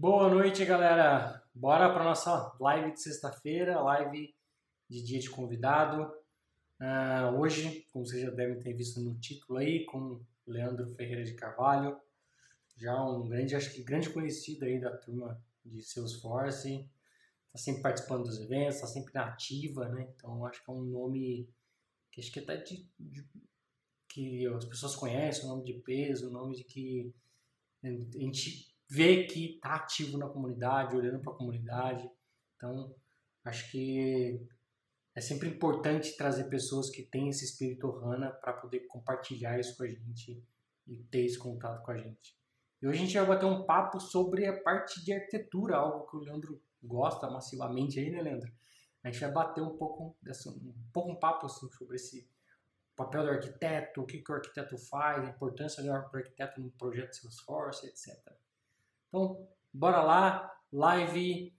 Boa noite, galera. Bora para nossa live de sexta-feira, live de dia de convidado. Uh, hoje, como vocês já devem ter visto no título aí, com Leandro Ferreira de Carvalho, já um grande, acho que grande conhecido aí da turma de Salesforce, está sempre participando dos eventos, está sempre na ativa, né? Então acho que é um nome que acho que até de, de que as pessoas conhecem, um nome de peso, um nome de que a gente vê que está ativo na comunidade, olhando para a comunidade. Então, acho que é sempre importante trazer pessoas que têm esse espírito Ohana para poder compartilhar isso com a gente e ter esse contato com a gente. E hoje a gente vai bater um papo sobre a parte de arquitetura, algo que o Leandro gosta massivamente aí, né, Leandro? A gente vai bater um pouco, dessa, um pouco um papo assim, sobre esse papel do arquiteto, o que, que o arquiteto faz, a importância do arquiteto no projeto Salesforce, etc. Então, bora lá, live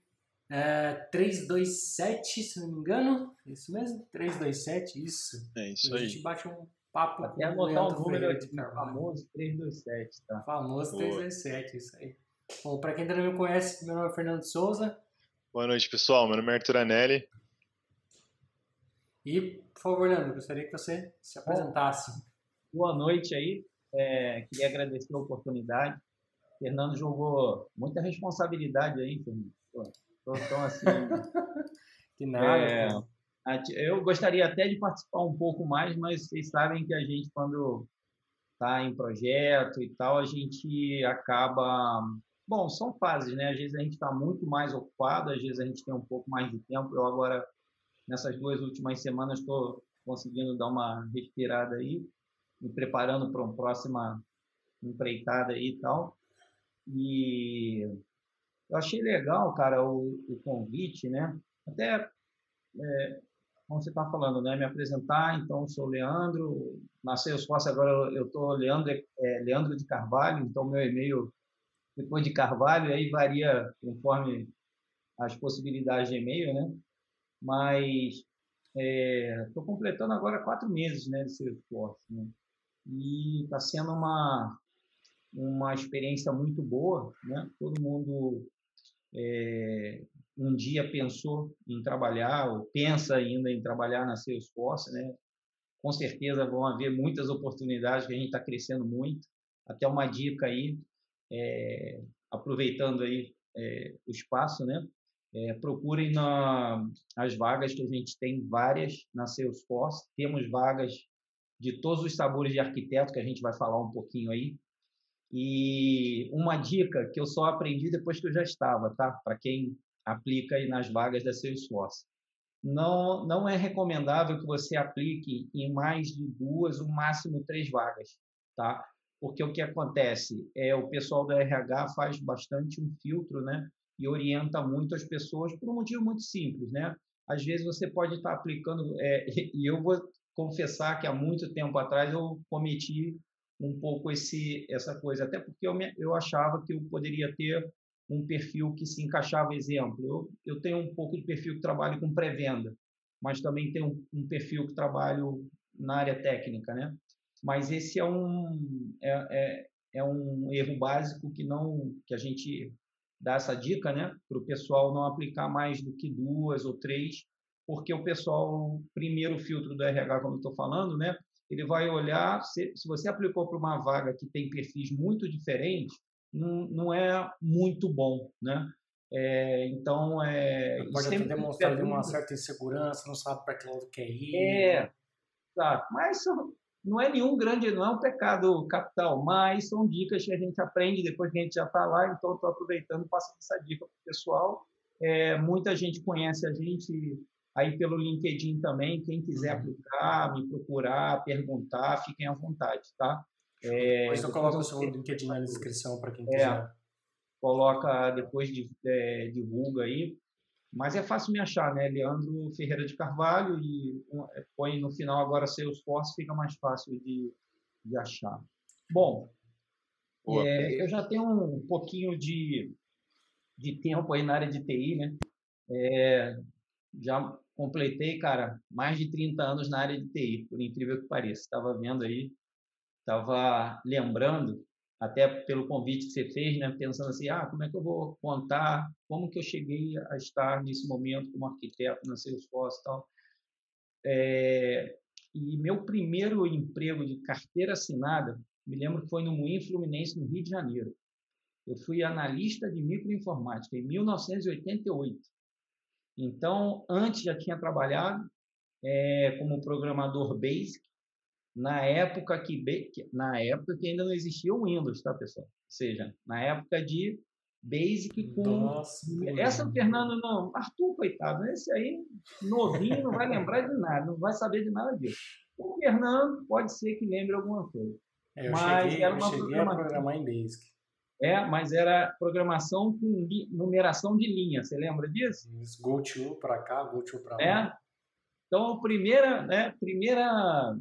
é, 327, se não me engano, isso mesmo? 327, isso. É isso aí. A gente bate um papo Até anotar o número aqui, famoso 327, tá? Famoso Boa. 327, isso aí. Bom, para quem ainda não me conhece, meu nome é Fernando Souza. Boa noite, pessoal. Meu nome é Arthur Anelli. E, por favor, Leandro, gostaria que você se apresentasse. Boa noite aí. É, queria agradecer a oportunidade. Fernando jogou muita responsabilidade aí, Fernando. Então, assim. que nada. É, eu gostaria até de participar um pouco mais, mas vocês sabem que a gente, quando está em projeto e tal, a gente acaba. Bom, são fases, né? Às vezes a gente está muito mais ocupado, às vezes a gente tem um pouco mais de tempo. Eu agora nessas duas últimas semanas estou conseguindo dar uma respirada aí, me preparando para uma próxima empreitada aí e tal. E eu achei legal, cara, o, o convite, né? Até, é, como você está falando, né? Me apresentar, então, sou Leandro, na Salesforce agora eu estou Leandro, é, Leandro de Carvalho, então meu e-mail depois de Carvalho, aí varia conforme as possibilidades de e-mail, né? mas estou é, completando agora quatro meses né, de Salesforce. Né? E está sendo uma, uma experiência muito boa. Né? Todo mundo é, um dia pensou em trabalhar, ou pensa ainda em trabalhar na Salesforce. Né? Com certeza vão haver muitas oportunidades, que a gente está crescendo muito. Até uma dica aí, é, aproveitando aí é, o espaço, né? É, procurem na, as vagas que a gente tem várias na Salesforce. Temos vagas de todos os sabores de arquiteto que a gente vai falar um pouquinho aí. E uma dica que eu só aprendi depois que eu já estava, tá? Para quem aplica aí nas vagas da Salesforce. Não, não é recomendável que você aplique em mais de duas, o máximo três vagas, tá? Porque o que acontece é o pessoal da RH faz bastante um filtro, né? e orienta muito as pessoas por um motivo muito simples, né? Às vezes você pode estar aplicando, é, e eu vou confessar que há muito tempo atrás eu cometi um pouco esse essa coisa, até porque eu, me, eu achava que eu poderia ter um perfil que se encaixava, exemplo, eu, eu tenho um pouco de perfil que trabalho com pré-venda, mas também tenho um, um, perfil que trabalho na área técnica, né? Mas esse é um é, é, é um erro básico que não que a gente dar essa dica, né, para o pessoal não aplicar mais do que duas ou três, porque o pessoal, primeiro filtro do RH, como eu estou falando, né, ele vai olhar, se, se você aplicou para uma vaga que tem perfis muito diferentes, não, não é muito bom, né? É, então, é, pode até demonstrar uma certa insegurança, não sabe para que lado quer ir. É, tá. Mas não é nenhum grande, não é um pecado capital, mas são dicas que a gente aprende depois que a gente já está lá, então estou aproveitando e passando essa dica para o pessoal. É, muita gente conhece a gente aí pelo LinkedIn também, quem quiser uhum. aplicar, me procurar, perguntar, fiquem à vontade, tá? É, depois eu coloco o seu LinkedIn na descrição para quem é, quiser. Coloca, depois de, é, divulga aí. Mas é fácil me achar, né? Leandro Ferreira de Carvalho e é, põe no final agora Salesforce, fica mais fácil de, de achar. Bom, é, eu já tenho um pouquinho de, de tempo aí na área de TI, né? É, já completei, cara, mais de 30 anos na área de TI, por incrível que pareça. Estava vendo aí, estava lembrando, até pelo convite que você fez, né? Pensando assim, ah, como é que eu vou contar, como que eu cheguei a estar nesse momento como arquiteto na Salesforce e tal. É, e meu primeiro emprego de carteira assinada, me lembro que foi no Moinho Fluminense, no Rio de Janeiro. Eu fui analista de microinformática em 1988. Então, antes já tinha trabalhado é, como programador Basic, na época que na época que ainda não existia o Windows, tá, pessoal? Ou seja, na época de Basic com Nossa, essa o Fernando não, Arthur coitado, esse aí novinho não vai lembrar de nada, não vai saber de nada disso. O Fernando pode ser que lembre alguma coisa. É, eu mas cheguei, era uma eu cheguei a programar em Basic. É, mas era programação com numeração de linha. Você lembra disso? Go to para cá, go to para lá. É. Então, primeira, né, primeira,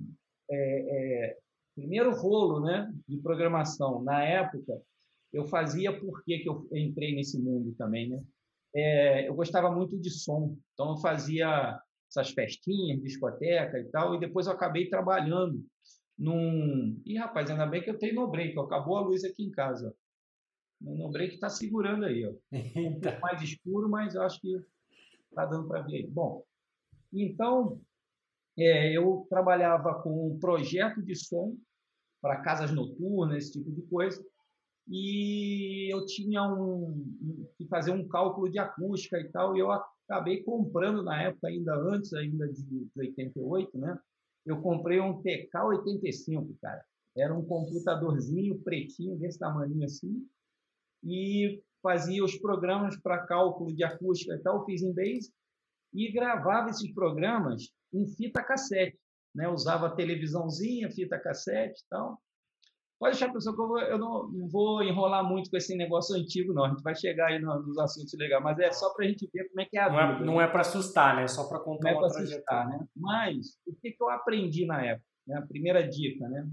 é, é, primeiro rolo, né, de programação na época, eu fazia porque que eu entrei nesse mundo também, né? É, eu gostava muito de som, então eu fazia essas festinhas, discoteca e tal, e depois eu acabei trabalhando num. Ih, rapaz, ainda bem que eu tenho no break, acabou a luz aqui em casa. No break está segurando aí, ó. Um pouco mais escuro, mas eu acho que está dando para ver aí. Bom, então é, eu trabalhava com um projeto de som para casas noturnas, esse tipo de coisa, e eu tinha um, que fazer um cálculo de acústica e tal, e eu acabei comprando na época, ainda antes ainda de, de 88, né? Eu comprei um TK85, cara. Era um computadorzinho pretinho, desse tamanho assim, e fazia os programas para cálculo de acústica e tal, fiz em Basic, e gravava esses programas em fita cassete. Né? Usava televisãozinha, fita cassete e tal. Pode deixar, professor, que eu, vou, eu não, vou enrolar muito com esse negócio antigo, não. A gente vai chegar aí nos assuntos legais, mas é só para a gente ver como é que é a não vida. É, não né? é para assustar, né? É só para contar não é para assustar, né? Mas o que, que eu aprendi na época? Né? A primeira dica, né?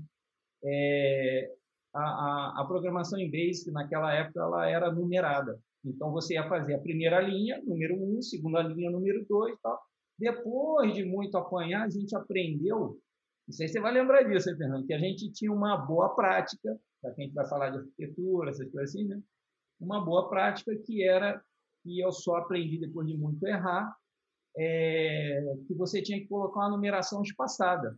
É, a, a, a, programação em Basic, naquela época, ela era numerada. Então, você ia fazer a primeira linha, número 1, um, segunda linha, número 2 e tal. Depois de muito apanhar, a gente aprendeu, não sei se você vai lembrar disso, Fernando, que a gente tinha uma boa prática, para quem vai falar de arquitetura, essas coisas assim, né? Uma boa prática que era, que eu só aprendi depois de muito errar, é, que você tinha que colocar uma numeração espaçada.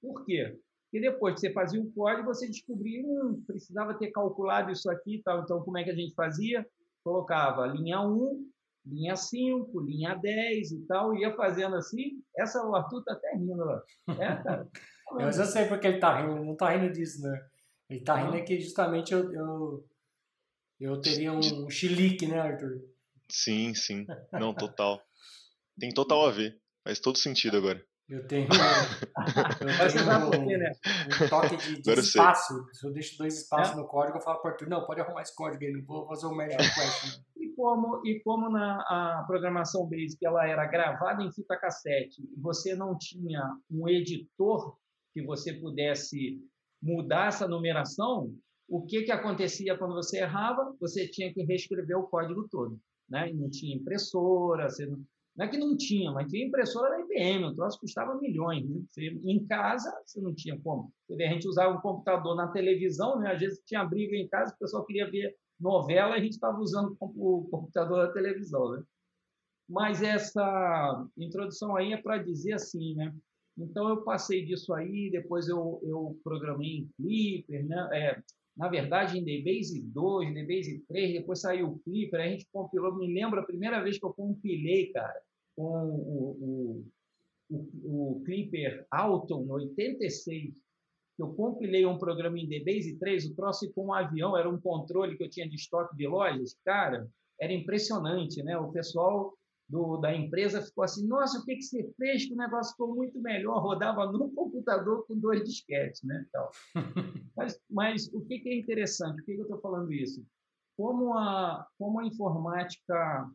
Por quê? Porque depois que você fazia o código, você descobria, hum, precisava ter calculado isso aqui e tal. Então, como é que a gente fazia? Colocava linha 1, linha 5, linha 10 e tal, ia fazendo assim. Essa o Arthur tá até rindo lá. É, cara. eu já sei porque ele tá rindo, não tá rindo disso, né? Ele tá rindo é que justamente eu, eu, eu teria um chilique, né, Arthur? Sim, sim. Não, total. Tem total a ver. Faz todo sentido agora. Eu tenho, eu tenho um, né? um toque de, de espaço. Se eu deixo dois espaços é? no código, eu falo para o Arthur, não, pode arrumar esse código aí, não vou fazer o um magic request. E como, e como na a programação Basic ela era gravada em fita cassete, você não tinha um editor que você pudesse mudar essa numeração, o que, que acontecia quando você errava? Você tinha que reescrever o código todo. Né? Não tinha impressora, você não, não é que não tinha, mas tinha impressora da IBM, o troço custava milhões. Né? Você, em casa, você não tinha como. A gente usava um computador na televisão, né? às vezes tinha briga em casa, o pessoal queria ver novela e a gente estava usando o computador da televisão. Né? Mas essa introdução aí é para dizer assim, né? Então eu passei disso aí, depois eu, eu programei em Clipper, né? É, na verdade em DBase 2, DBase 3, depois saiu o Clipper, a gente compilou, me lembro a primeira vez que eu compilei, cara, com o, o, o, o Clipper Alton, no 86, eu compilei um programa em DBase 3, o troço com um avião, era um controle que eu tinha de estoque de lojas, cara, era impressionante, né? O pessoal do, da empresa ficou assim, nossa, o que, que você fez que o negócio ficou muito melhor, rodava no computador com dois disquetes, né? Então, mas, mas o que, que é interessante, por que, que eu estou falando isso? Como a, como a informática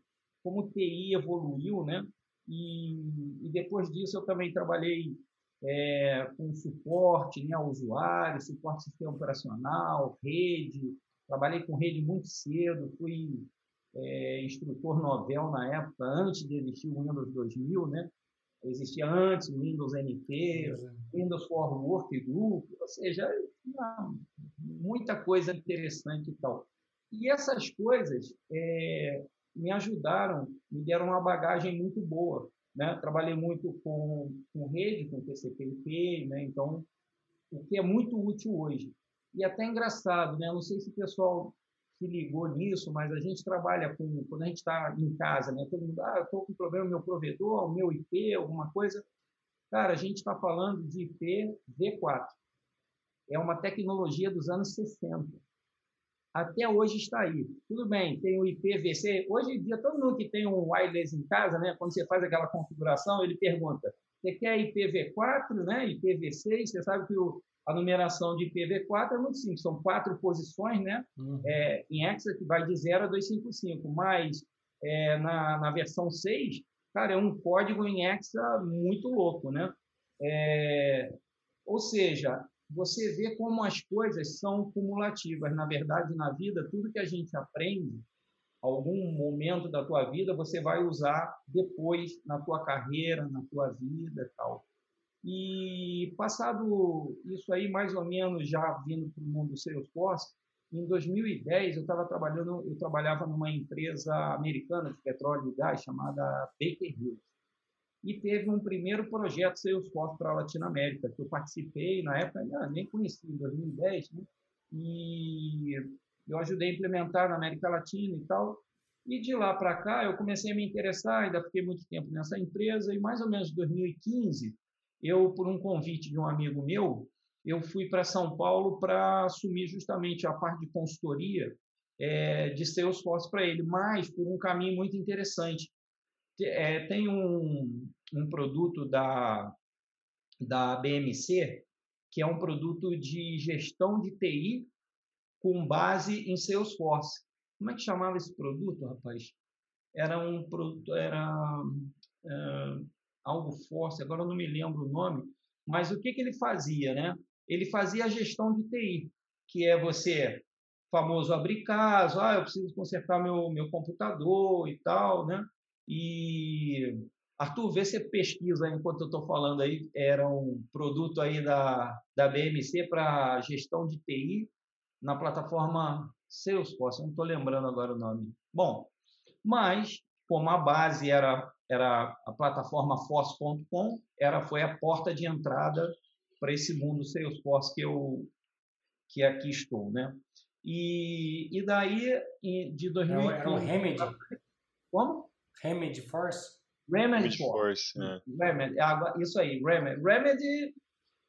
como o TI evoluiu, né? E, e depois disso eu também trabalhei é, com suporte né, ao usuário, suporte sistema operacional, rede. Trabalhei com rede muito cedo, fui é, instrutor novel na época, antes de existir o Windows 2000, né? existia antes, o Windows NT, Windows for Workgroup, ou seja, muita coisa interessante e tal. E essas coisas é, me ajudaram, me deram uma bagagem muito boa. Né? Trabalhei muito com, com rede, com TCP/IP, né? então o que é muito útil hoje. E até engraçado, né? Não sei se o pessoal se ligou nisso, mas a gente trabalha com quando a gente está em casa, né? Todo mundo, ah, eu estou com problema meu provedor, o meu IP, alguma coisa. Cara, a gente está falando de IP V4. É uma tecnologia dos anos 60 até hoje está aí. Tudo bem, tem o IPv6. Hoje em dia, todo mundo que tem um wireless em casa, né, quando você faz aquela configuração, ele pergunta: você quer IPv4, né, IPv6? Você sabe que o, a numeração de IPv4 é muito simples, são quatro posições né, uhum. é, em hexa, que vai de 0 a 255, mas é, na, na versão 6, cara, é um código em hexa muito louco, né? É, ou seja, você vê como as coisas são cumulativas. Na verdade, na vida, tudo que a gente aprende, algum momento da tua vida, você vai usar depois na tua carreira, na tua vida tal. E passado isso aí, mais ou menos já vindo para o mundo do Salesforce, em 2010 eu estava trabalhando, eu trabalhava numa empresa americana de petróleo e gás chamada Baker Hughes e teve um primeiro projeto Salesforce para a Latinoamérica, que eu participei, na época ah, nem conheci, em 2010, né? e eu ajudei a implementar na América Latina e tal. E de lá para cá eu comecei a me interessar, ainda fiquei muito tempo nessa empresa, e mais ou menos em 2015, eu, por um convite de um amigo meu, eu fui para São Paulo para assumir justamente a parte de consultoria é, de Salesforce para ele, mas por um caminho muito interessante é, tem um, um produto da, da BMC, que é um produto de gestão de TI com base em Salesforce. Como é que chamava esse produto, rapaz? Era um produto, era uh, algo force, agora eu não me lembro o nome, mas o que, que ele fazia, né? Ele fazia a gestão de TI, que é você, famoso abrir caso, ah, eu preciso consertar meu, meu computador e tal, né? E Arthur, vê se pesquisa enquanto eu estou falando aí, era um produto aí da, da BMC para gestão de TI na plataforma Salesforce, não estou lembrando agora o nome. Bom, mas como a base era, era a plataforma Force.com, era foi a porta de entrada para esse mundo Salesforce que eu que aqui estou, né? E, e daí de 2015 era o Remedy. Como? Remedy Force? Remedy Force. Force é. Remedy, isso aí, Remedy. Remedy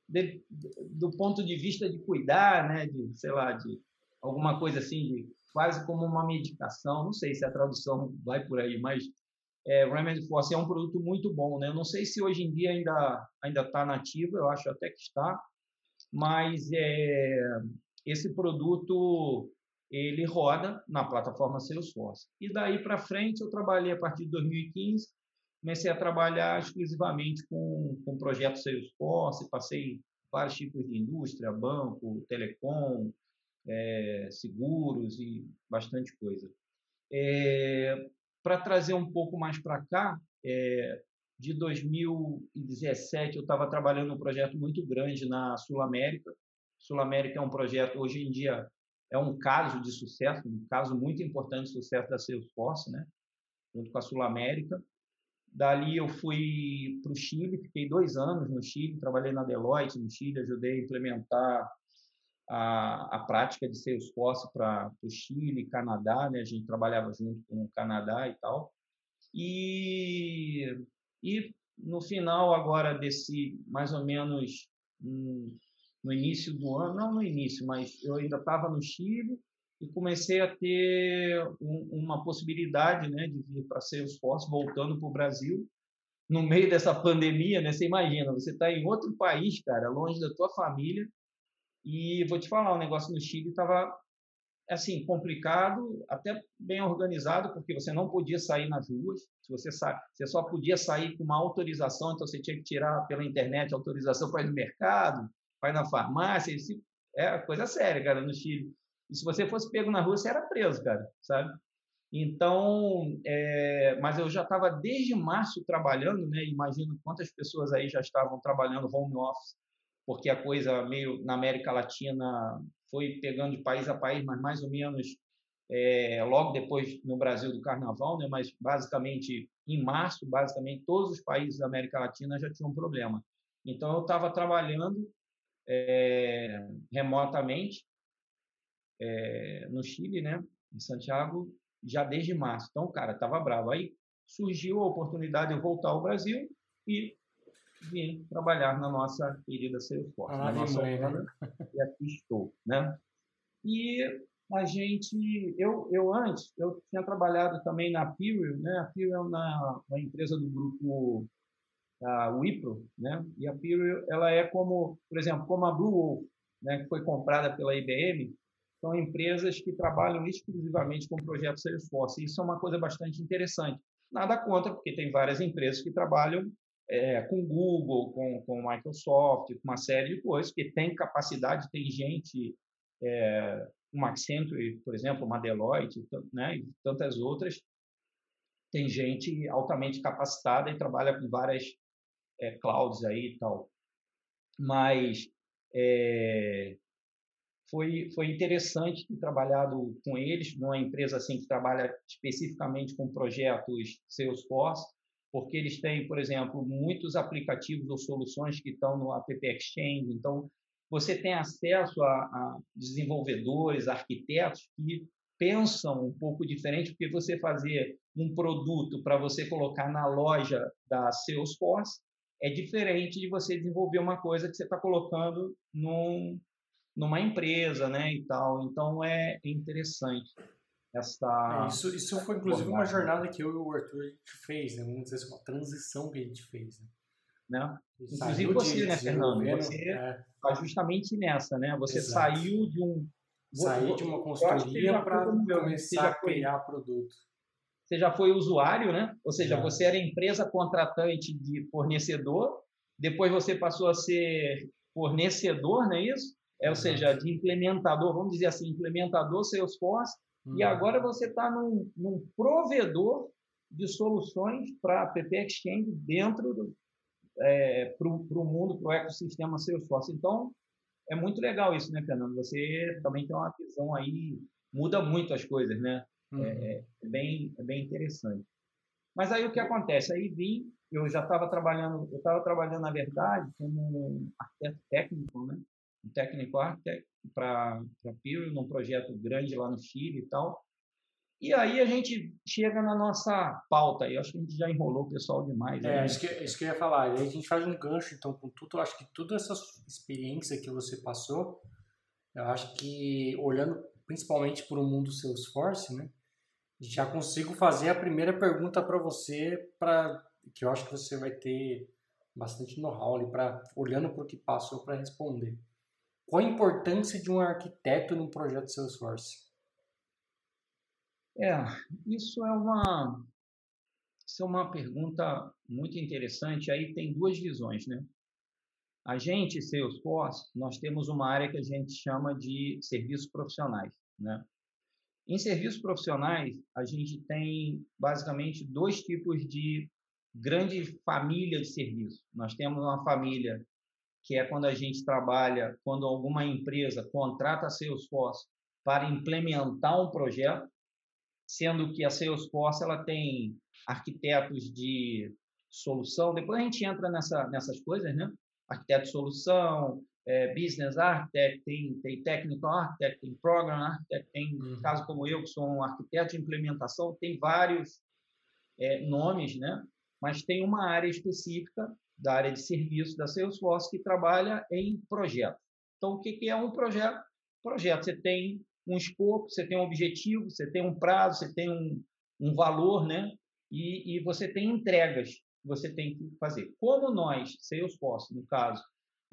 de, do ponto de vista de cuidar, né, de, sei lá, de alguma coisa assim, de, quase como uma medicação, não sei se a tradução vai por aí, mas é, Remedy Force é um produto muito bom, né? Eu não sei se hoje em dia ainda ainda está nativo, eu acho até que está, mas é, esse produto ele roda na plataforma Salesforce. E daí para frente eu trabalhei a partir de 2015, comecei a trabalhar exclusivamente com, com projetos Salesforce, passei vários tipos de indústria, banco, telecom, é, seguros e bastante coisa. É, para trazer um pouco mais para cá, é, de 2017 eu estava trabalhando num projeto muito grande na Sul América. Sul América é um projeto hoje em dia é um caso de sucesso, um caso muito importante de sucesso da Salesforce, né? junto com a Sul América. Dali eu fui para o Chile, fiquei dois anos no Chile, trabalhei na Deloitte no Chile, ajudei a implementar a, a prática de Salesforce para o Chile, Canadá, né? a gente trabalhava junto com o Canadá e tal. E, e no final agora desse mais ou menos um, no início do ano, não no início, mas eu ainda estava no Chile e comecei a ter um, uma possibilidade né, de vir para Salesforce, voltando para o Brasil, no meio dessa pandemia, né? Você imagina, você está em outro país, cara, longe da tua família, e vou te falar, o negócio no Chile estava assim complicado, até bem organizado, porque você não podia sair nas ruas. Se você sa... você só podia sair com uma autorização, então você tinha que tirar pela internet a autorização para ir no mercado, vai na farmácia, isso é coisa séria, cara, no Chile. E se você fosse pego na rua, você era preso, cara, sabe? Então, é, mas eu já estava desde março trabalhando, né? Imagino quantas pessoas aí já estavam trabalhando home office, porque a coisa meio na América Latina foi pegando de país a país, mas mais ou menos é, logo depois no Brasil do Carnaval, né? Mas basicamente em março, basicamente todos os países da América Latina já tinham problema. Então eu estava trabalhando é, remotamente é, no Chile, né? Em Santiago, já desde março. Então, cara, estava bravo. Aí surgiu a oportunidade de eu voltar ao Brasil e vim trabalhar na nossa querida Salesforce, ah, na nossa mãe, né? e aqui estou, né? E a gente, eu, eu antes, eu tinha trabalhado também na Piriel, né? A Piriel é uma, uma empresa do grupo a Wipro, né? E a Piriel, ela é como, por exemplo, como a Blue Wolf, né? Que foi comprada pela IBM, são empresas que trabalham exclusivamente com projetos Salesforce. Isso é uma coisa bastante interessante. Nada contra, porque tem várias empresas que trabalham é, com Google, com, com Microsoft, com uma série de coisas que tem capacidade, tem gente, é, uma Accenture, por exemplo, uma Deloitte, né, e tantas outras, tem gente altamente capacitada e trabalha com várias é, clouds aí e tal. Mas é, foi, foi interessante ter trabalhado com eles, numa empresa assim que trabalha especificamente com projetos Salesforce, porque eles têm, por exemplo, muitos aplicativos ou soluções que estão no App Exchange. Então, você tem acesso a, a desenvolvedores, arquitetos que pensam um pouco diferente, porque você fazer um produto para você colocar na loja da Salesforce é diferente de você desenvolver uma coisa que você está colocando num, numa empresa, né, e tal. Então é interessante essa. É, isso, isso foi inclusive uma jornada que eu e o Arthur a gente fez, né? Vamos dizer assim, uma transição que a gente fez. Né? né? Inclusive você, né, Fernando? Você está é. justamente nessa, né? Você Exato. saiu de um. Saí de uma consultoria para começar a criar produto. Você já foi usuário, né? Ou seja, você era empresa contratante de fornecedor, depois você passou a ser fornecedor, não é isso? é, ou seja, de implementador, vamos dizer assim, implementador Salesforce, uhum. e agora você está num, num, provedor de soluções para a PP Exchange dentro do é, para o mundo, para o ecossistema Salesforce. Então, é muito legal isso, né, Fernando? Você também tem uma visão aí, muda muito as coisas, né? É, uhum. É, é, bem, é bem interessante. Mas aí o que acontece? Aí vim, eu já estava trabalhando, eu estava trabalhando, na verdade, como arquiteto técnico, né? um técnico arquiteto para Piro, num projeto grande lá no Chile e tal. E aí a gente chega na nossa pauta, e acho que a gente já enrolou o pessoal demais. É, né? isso, que, isso que eu ia falar. Aí a gente faz um gancho, então, com tudo. Acho que toda essa experiência que você passou, eu acho que, olhando principalmente para o mundo Salesforce, né? Já consigo fazer a primeira pergunta para você, para que eu acho que você vai ter bastante know-how ali, pra, olhando para o que passou para responder. Qual a importância de um arquiteto num projeto Salesforce? É, isso é uma isso é uma pergunta muito interessante. Aí tem duas visões, né? A gente, Salesforce, nós temos uma área que a gente chama de serviços profissionais, né? Em serviços profissionais, a gente tem basicamente dois tipos de grande família de serviços. Nós temos uma família que é quando a gente trabalha, quando alguma empresa contrata a Salesforce para implementar um projeto, sendo que a Salesforce ela tem arquitetos de solução. Depois a gente entra nessa, nessas coisas, né? Arquiteto de solução, é, business architect, tem, tem technical architect, tem program architect, tem, uhum. caso como eu, que sou um arquiteto de implementação, tem vários é, nomes, né? Mas tem uma área específica da área de serviço da Salesforce que trabalha em projeto. Então, o que é um projeto? Projeto, você tem um escopo, você tem um objetivo, você tem um prazo, você tem um, um valor, né? E, e você tem entregas que você tem que fazer. Como nós, Salesforce, no caso,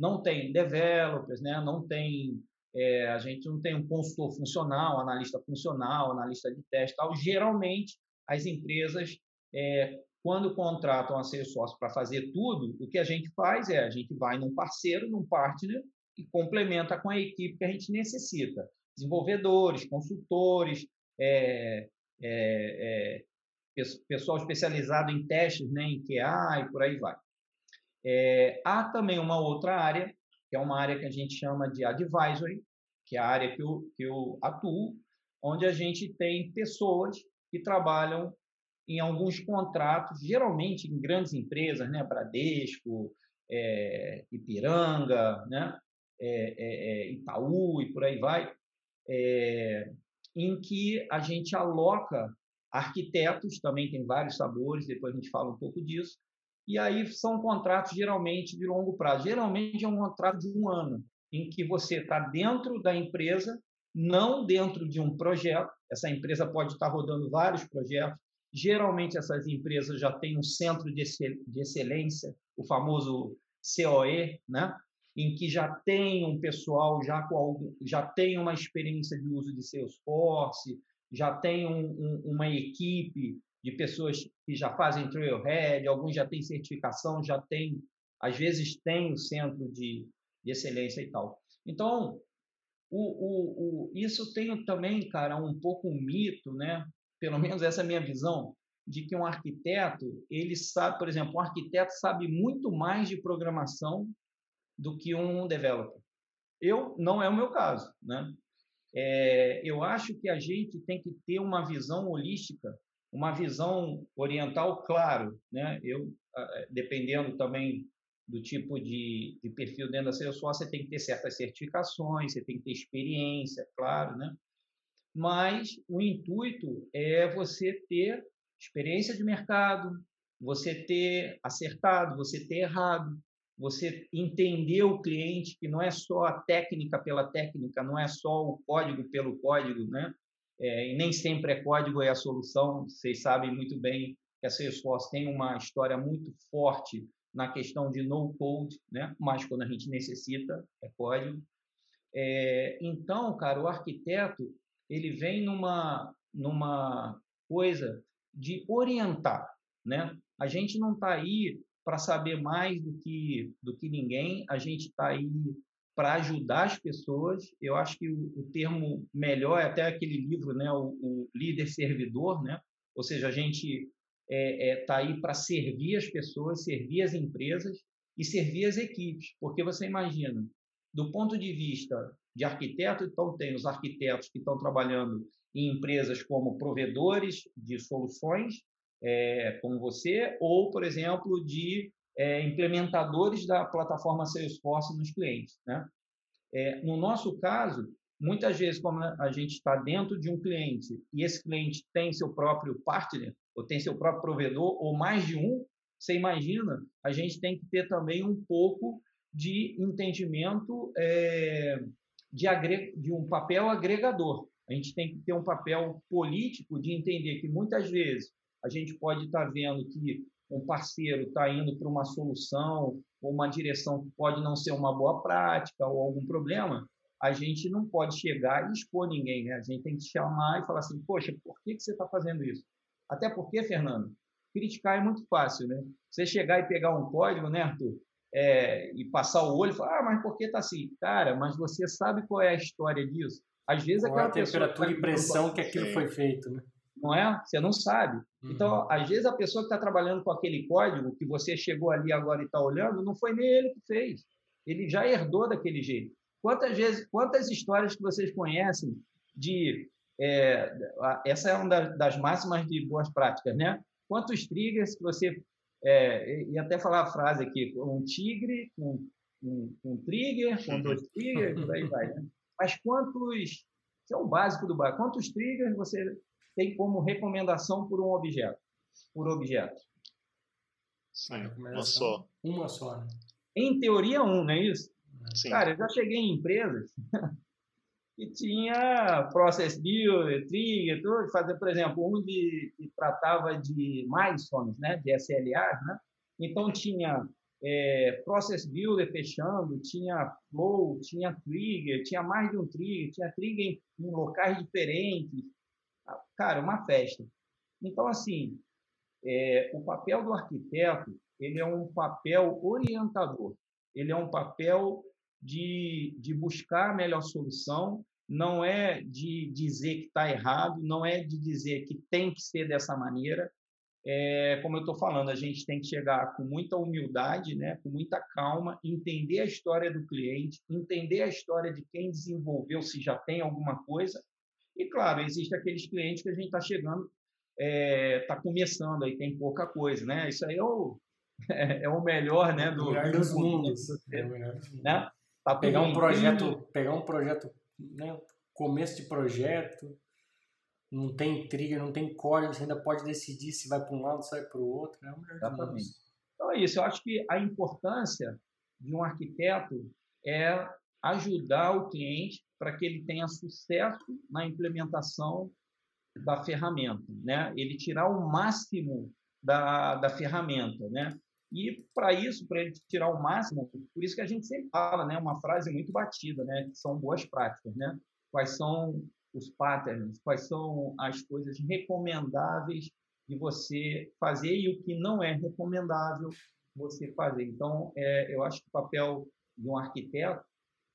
não tem developers, né? não tem, é, a gente não tem um consultor funcional, analista funcional, analista de teste, tal. geralmente as empresas é, quando contratam a Salesforce para fazer tudo, o que a gente faz é a gente vai num parceiro, num partner e complementa com a equipe que a gente necessita. Desenvolvedores, consultores, é, é, é, pessoal especializado em testes, né, em QA e por aí vai. É, há também uma outra área, que é uma área que a gente chama de advisory, que é a área que eu, que eu atuo, onde a gente tem pessoas que trabalham em alguns contratos, geralmente em grandes empresas, né, Bradesco, é, Ipiranga, né, é, é, é Itaú e por aí vai, é, em que a gente aloca arquitetos, também tem vários sabores, depois a gente fala um pouco disso, e aí são contratos geralmente de longo prazo. Geralmente é um contrato de um ano, em que você está dentro da empresa, não dentro de um projeto. Essa empresa pode estar rodando vários projetos. Geralmente essas empresas já têm um centro de excelência, o famoso COE, né? em que já tem um pessoal já com já tem uma experiência de uso de Salesforce, já tem um, um, uma equipe de pessoas que já fazem Trailhead, alguns já têm certificação, já tem, às vezes tem o centro de, de excelência e tal. Então, o, o, o, isso tem também, cara, um pouco um mito, né? Pelo menos essa é a minha visão, de que um arquiteto, ele sabe, por exemplo, um arquiteto sabe muito mais de programação do que um developer. Eu não é o meu caso, né? É, eu acho que a gente tem que ter uma visão holística, uma visão oriental, claro, né? Eu, dependendo também do tipo de, de perfil dentro da Salesforce, você tem que ter certas certificações, você tem que ter experiência, claro, né? Mas o intuito é você ter experiência de mercado, você ter acertado, você ter errado, você entender o cliente, que não é só a técnica pela técnica, não é só o código pelo código, né? É, e nem sempre é código é a solução. Vocês sabem muito bem que a Salesforce tem uma história muito forte na questão de no code, né? Mas quando a gente necessita é código. É, então, cara, o arquiteto ele vem numa numa coisa de orientar, né? A gente não está aí para saber mais do que do que ninguém, a gente está aí para ajudar as pessoas. Eu acho que o, o, termo melhor é até aquele livro, né, o, o líder servidor, né? Ou seja, a gente está é, é, tá aí para servir as pessoas, servir as empresas e servir as equipes, porque você imagina, do ponto de vista de arquiteto, então tem os arquitetos que estão trabalhando em empresas como provedores de soluções, é, como você, ou, por exemplo, de é, implementadores da plataforma Salesforce nos clientes. Né? É, no nosso caso, muitas vezes, como a gente está dentro de um cliente e esse cliente tem seu próprio partner, ou tem seu próprio provedor, ou mais de um, você imagina, a gente tem que ter também um pouco de entendimento é, de, de um papel agregador. A gente tem que ter um papel político de entender que muitas vezes a gente pode estar tá vendo que um parceiro está indo para uma solução ou uma direção que pode não ser uma boa prática ou algum problema, a gente não pode chegar e expor ninguém, né? A gente tem que chamar e falar assim, poxa, por que, que você está fazendo isso? Até porque, Fernando, criticar é muito fácil, né? Você chegar e pegar um código, né, Arthur? É, e passar o olho e falar, ah, mas por que está assim? Cara, mas você sabe qual é a história disso? Às vezes Qual aquela a temperatura tá e pressão que aquilo foi feito, né? Não é? Você não sabe. Uhum. Então, às vezes a pessoa que está trabalhando com aquele código que você chegou ali agora e está olhando, não foi nem ele que fez. Ele já herdou daquele jeito. Quantas vezes, quantas histórias que vocês conhecem de é, essa é uma das máximas de boas práticas, né? Quantos triggers que você é, e até falar a frase aqui, um tigre, um, um, um trigger, com dois triggers, por aí vai, né? Mas quantos, isso é o básico do básico, quantos triggers você tem como recomendação por um objeto? Por objeto. Sim, uma só. Uma só, né? Em teoria, um, não é isso? Sim. Cara, eu já cheguei em empresas que tinha process build, trigger, tudo, fazer, por exemplo, um de, que tratava de milestones, né, de SLAs, né? Então tinha é, process builder fechando, tinha flow, tinha trigger, tinha mais de um trigger, tinha trigger em, em locais diferentes. Cara, uma festa. Então, assim, é, o papel do arquiteto ele é um papel orientador, ele é um papel de, de buscar a melhor solução, não é de dizer que está errado, não é de dizer que tem que ser dessa maneira. É, como eu estou falando, a gente tem que chegar com muita humildade, né, com muita calma, entender a história do cliente, entender a história de quem desenvolveu, se já tem alguma coisa. E, claro, existe aqueles clientes que a gente está chegando, está é, tá começando, aí tem pouca coisa. Né? Isso aí é o, é, é o melhor né, do, o melhor dos mundos. É o melhor dos mundos. Né? Tá pegar um projeto, pegar um projeto, né, começo de projeto, não tem trigger, não tem código, você ainda pode decidir se vai para um lado, se vai para o outro, né? Exatamente. Então é isso, eu acho que a importância de um arquiteto é ajudar o cliente para que ele tenha sucesso na implementação da ferramenta, né? Ele tirar o máximo da, da ferramenta, né? E para isso, para ele tirar o máximo, por isso que a gente sempre fala, né, uma frase muito batida, né, que são boas práticas, né? Quais são os patterns, quais são as coisas recomendáveis de você fazer e o que não é recomendável você fazer. Então, é, eu acho que o papel de um arquiteto,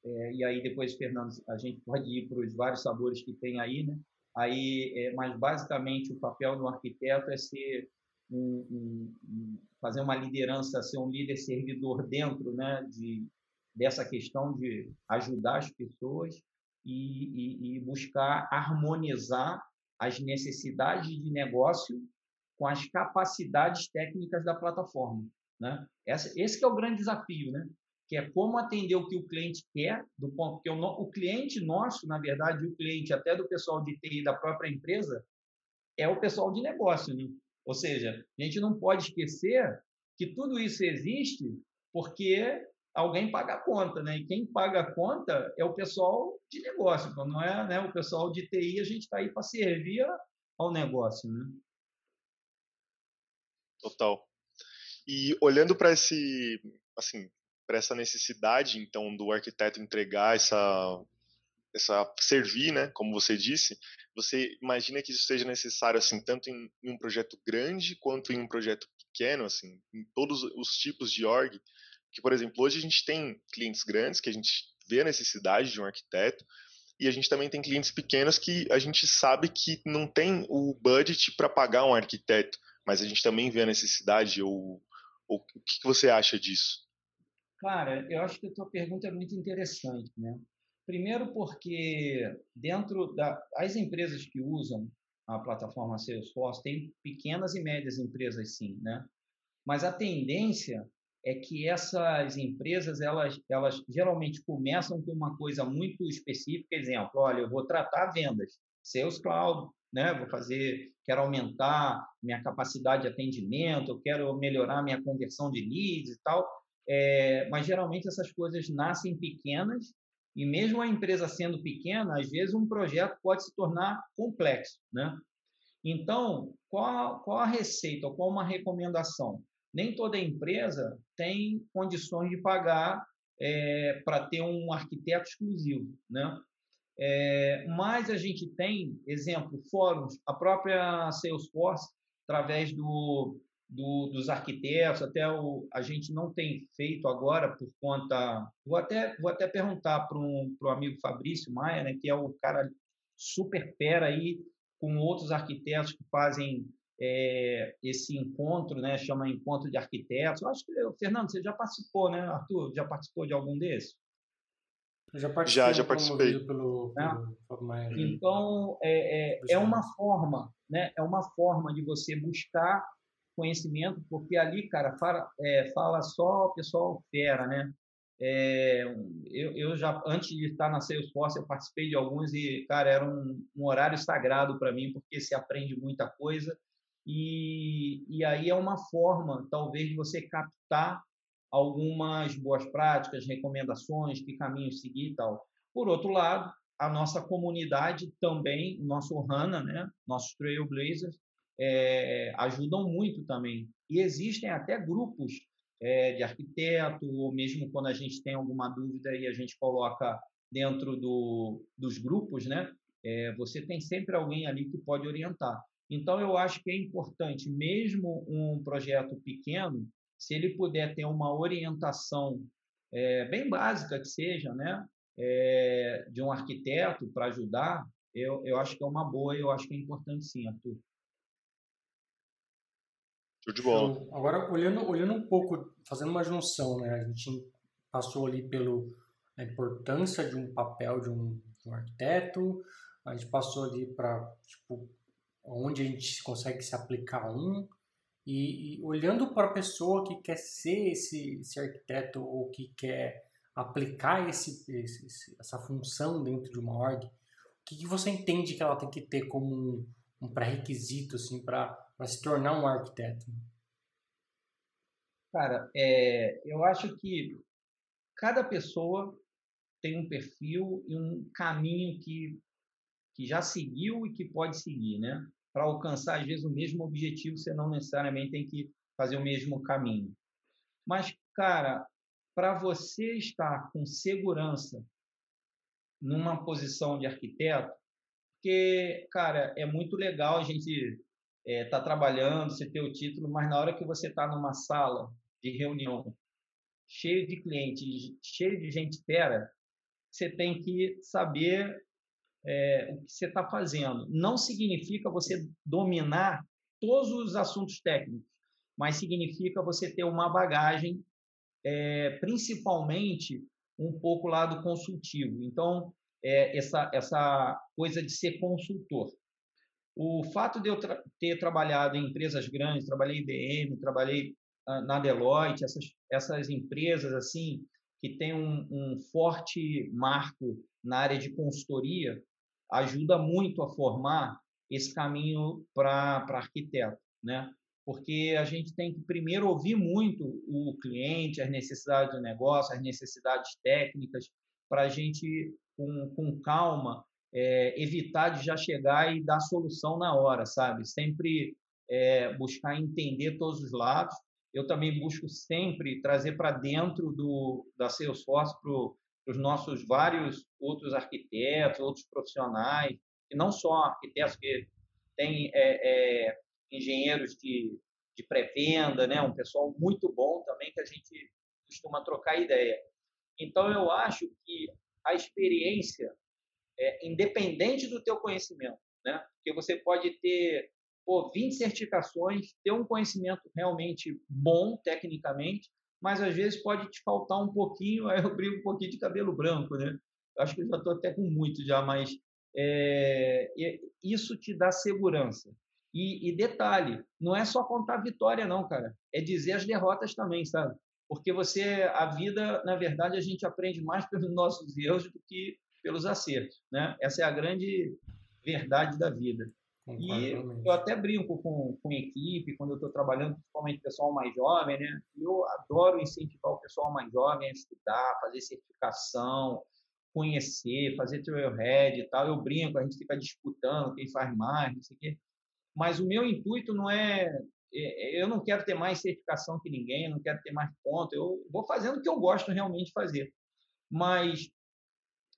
é, e aí depois, Fernando, a gente pode ir para os vários sabores que tem aí, né? Aí, é, mas basicamente o papel do arquiteto é ser um, um, fazer uma liderança, ser um líder servidor dentro né, de, dessa questão de ajudar as pessoas e, e, e buscar harmonizar as necessidades de negócio com as capacidades técnicas da plataforma. Né? Essa, esse é o grande desafio, né? Que é como atender o que o cliente quer, do ponto que o, cliente nosso, na verdade, o cliente até do pessoal de TI da própria empresa, é o pessoal de negócio. Né? Ou seja, a gente não pode esquecer que tudo isso existe porque alguém paga a conta, né? E quem paga a conta é o pessoal de negócio, então não é né, o pessoal de TI, a gente está aí para servir ao negócio, né? Total. E olhando para esse, assim, para essa necessidade, então, do arquiteto entregar essa, essa servir, né, como você disse, você imagina que isso seja necessário assim tanto em, em, um projeto grande quanto em um projeto pequeno, assim, em todos os tipos de org. Que, por exemplo, hoje a gente tem clientes grandes que a gente vê a necessidade de um arquiteto e a gente também tem clientes pequenos que a gente sabe que não tem o budget para pagar um arquiteto, mas a gente também vê a necessidade ou, ou o que, você acha disso? Cara, eu acho que a tua pergunta é muito interessante, né? Primeiro porque dentro das empresas que usam a plataforma Salesforce, tem pequenas e médias empresas sim, né? Mas a tendência é que essas empresas, elas, elas geralmente começam com uma coisa muito específica, exemplo, olha, eu vou tratar vendas, Sales Cloud, né? Vou fazer, quero aumentar minha capacidade de atendimento, eu quero melhorar minha conversão de leads e tal. É, mas geralmente essas coisas nascem pequenas e mesmo a empresa sendo pequena, às vezes um projeto pode se tornar complexo, né? Então, qual, qual a receita, qual uma recomendação? Nem toda empresa tem condições de pagar é, para ter um arquiteto exclusivo, né? É, mas a gente tem, exemplo, fóruns, a própria Salesforce, através do do, dos arquitetos, até o, a gente não tem feito agora por conta. Vou até, vou até perguntar para um, o amigo Fabrício Maia, né, que é o cara super fera aí, com outros arquitetos que fazem é, esse encontro, né, chama Encontro de Arquitetos. Eu acho que, Fernando, você já participou, né, Arthur? Já participou de algum desses? Eu já. Já, já participei. Pelo, pelo é. Então, é, é, é uma forma, né, é uma forma de você buscar conhecimento, porque ali, cara, fala, é, fala só o pessoal fera, né? É, eu, eu já, antes de estar na Salesforce, eu participei de alguns e, cara, era um, um horário sagrado para mim, porque se aprende muita coisa. E, e aí é uma forma, talvez, de você captar algumas boas práticas, recomendações, que caminhos seguir e tal. Por outro lado, a nossa comunidade também, o nosso HANA, né, nossos Trailblazers, é, ajudam muito também. E existem até grupos é, de arquiteto, ou mesmo quando a gente tem alguma dúvida e a gente coloca dentro do, dos grupos, né? É, você tem sempre alguém ali que pode orientar. Então, eu acho que é importante, mesmo um projeto pequeno, se ele puder ter uma orientação é, bem básica que seja, né? é, de um arquiteto para ajudar, eu, eu acho que é uma boa eu acho que é importante sim, Arthur. Show de bola. Agora, olhando, olhando um pouco, fazendo uma junção, né? A gente passou ali pelo importância de um papel de um, de um arquiteto, a gente passou ali para tipo onde a gente consegue se aplicar um e, e olhando para a pessoa que quer ser esse, esse arquiteto ou que quer aplicar esse, esse, essa função dentro de uma org, o que, que você entende que ela tem que ter como um, um pré-requisito assim, para se tornar um arquiteto? Cara, é, eu acho que cada pessoa tem um perfil e um caminho que, que já seguiu e que pode seguir, né? Para alcançar, às vezes, o mesmo objetivo, você não necessariamente tem que fazer o mesmo caminho. Mas, cara, para você estar com segurança numa posição de arquiteto, porque, cara, é muito legal a gente estar é, tá trabalhando, você ter o título, mas na hora que você está numa sala de reunião cheio de clientes, cheio de gente fera, você tem que saber é, o que você está fazendo. Não significa você dominar todos os assuntos técnicos, mas significa você ter uma bagagem, é, principalmente um pouco lá do consultivo. Então, é, essa, essa coisa de ser consultor. O fato de eu tra ter trabalhado em empresas grandes, trabalhei IBM, trabalhei uh, na Deloitte, essas, essas empresas assim que têm um, um forte marco na área de consultoria, ajuda muito a formar esse caminho para arquiteto, né? Porque a gente tem que primeiro ouvir muito o cliente, as necessidades do negócio, as necessidades técnicas, para a gente, com, com calma, é, evitar de já chegar e dar solução na hora, sabe? Sempre é, buscar entender todos os lados. Eu também busco sempre trazer para dentro do, da Salesforce para os nossos vários outros arquitetos, outros profissionais, e não só arquitetos, que tem é, é, engenheiros de, de pré-venda, né? um pessoal muito bom também que a gente costuma trocar ideia. Então, eu acho que a experiência, é, independente do teu conhecimento, né? porque você pode ter pô, 20 certificações, ter um conhecimento realmente bom tecnicamente, mas às vezes pode te faltar um pouquinho, aí eu brigo um pouquinho de cabelo branco, né? Eu acho que eu já estou até com muito já, mas é, isso te dá segurança. E, e, detalhe, não é só contar vitória, não, cara. É dizer as derrotas também, sabe? Porque você, a vida, na verdade, a gente aprende mais pelos nossos erros do que pelos acertos, né? Essa é a grande verdade da vida. E eu até brinco com, com equipe, quando eu estou trabalhando, principalmente pessoal mais jovem, né? Eu adoro incentivar o pessoal mais jovem a estudar, fazer certificação, conhecer, fazer trailhead e tal. Eu brinco, a gente fica disputando quem faz mais, não sei o quê. Mas o meu intuito não é, é. Eu não quero ter mais certificação que ninguém, não quero ter mais ponto. Eu vou fazendo o que eu gosto realmente de fazer. Mas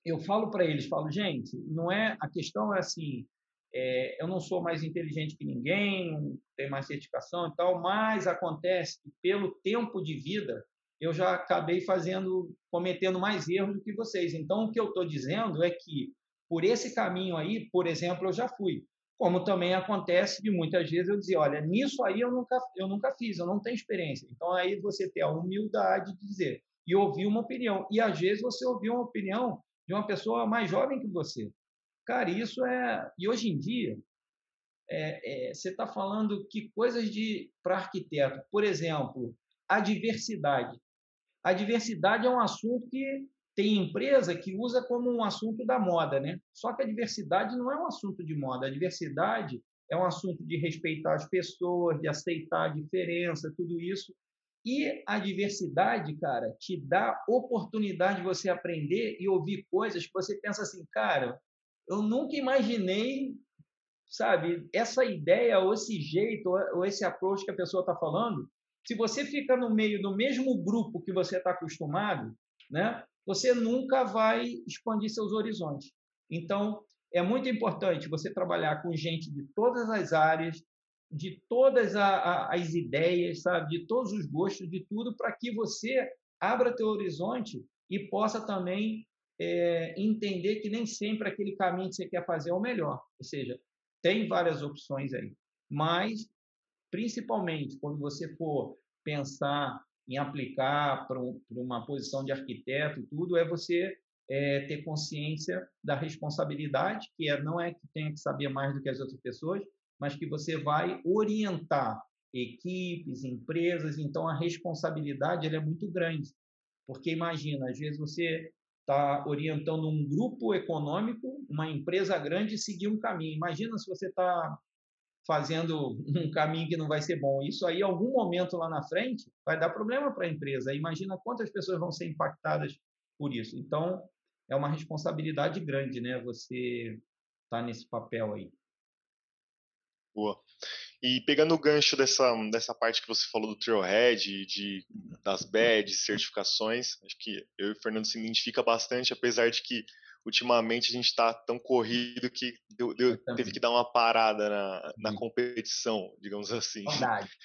eu falo para eles, falo, gente, não é. A questão é assim é, eu não sou mais inteligente que ninguém, tenho mais certificação e tal, mas acontece que pelo tempo de vida eu já acabei fazendo, cometendo mais erros do que vocês. Então, o que eu estou dizendo é que por esse caminho aí, por exemplo, eu já fui. Como também acontece de muitas vezes eu dizer, olha, nisso aí eu nunca, eu nunca fiz, eu não tenho experiência. Então, aí você ter a humildade de dizer e ouvir uma opinião. E às vezes você ouvir uma opinião de uma pessoa mais jovem que você. Cara, isso é. E hoje em dia, é, é, você está falando que coisas de para arquiteto, por exemplo, a diversidade. A diversidade é um assunto que tem empresa que usa como um assunto da moda, né? Só que a diversidade não é um assunto de moda. A diversidade é um assunto de respeitar as pessoas, de aceitar a diferença, tudo isso. E a diversidade, cara, te dá oportunidade de você aprender e ouvir coisas que você pensa assim, cara, eu nunca imaginei, sabe, essa ideia ou esse jeito ou esse approach que a pessoa está falando. Se você fica no meio do mesmo grupo que você está acostumado, né, você nunca vai expandir seus horizontes. Então, é muito importante você trabalhar com gente de todas as áreas, de todas as ideias, sabe, de todos os gostos, de tudo, para que você abra teu horizonte e possa também é, entender que nem sempre aquele caminho que você quer fazer é o melhor. Ou seja, tem várias opções aí. Mas, principalmente, quando você for pensar em aplicar para um, uma posição de arquiteto e tudo, é você é, ter consciência da responsabilidade, que é, não é que tenha que saber mais do que as outras pessoas, mas que você vai orientar equipes, empresas, então a responsabilidade é muito grande. Porque imagina, às vezes você está orientando um grupo econômico, uma empresa grande, seguir um caminho. Imagina se você está fazendo um caminho que não vai ser bom. Isso aí, algum momento lá na frente, vai dar problema para a empresa. Imagina quantas pessoas vão ser impactadas por isso. Então, é uma responsabilidade grande, né? Você tá nesse papel aí. Boa. E pegando o gancho dessa, dessa parte que você falou do Trailhead, de, das badges, certificações, acho que eu e o Fernando se identifica bastante, apesar de que ultimamente a gente está tão corrido que deu, deu, teve que dar uma parada na, na competição, digamos assim. Verdade.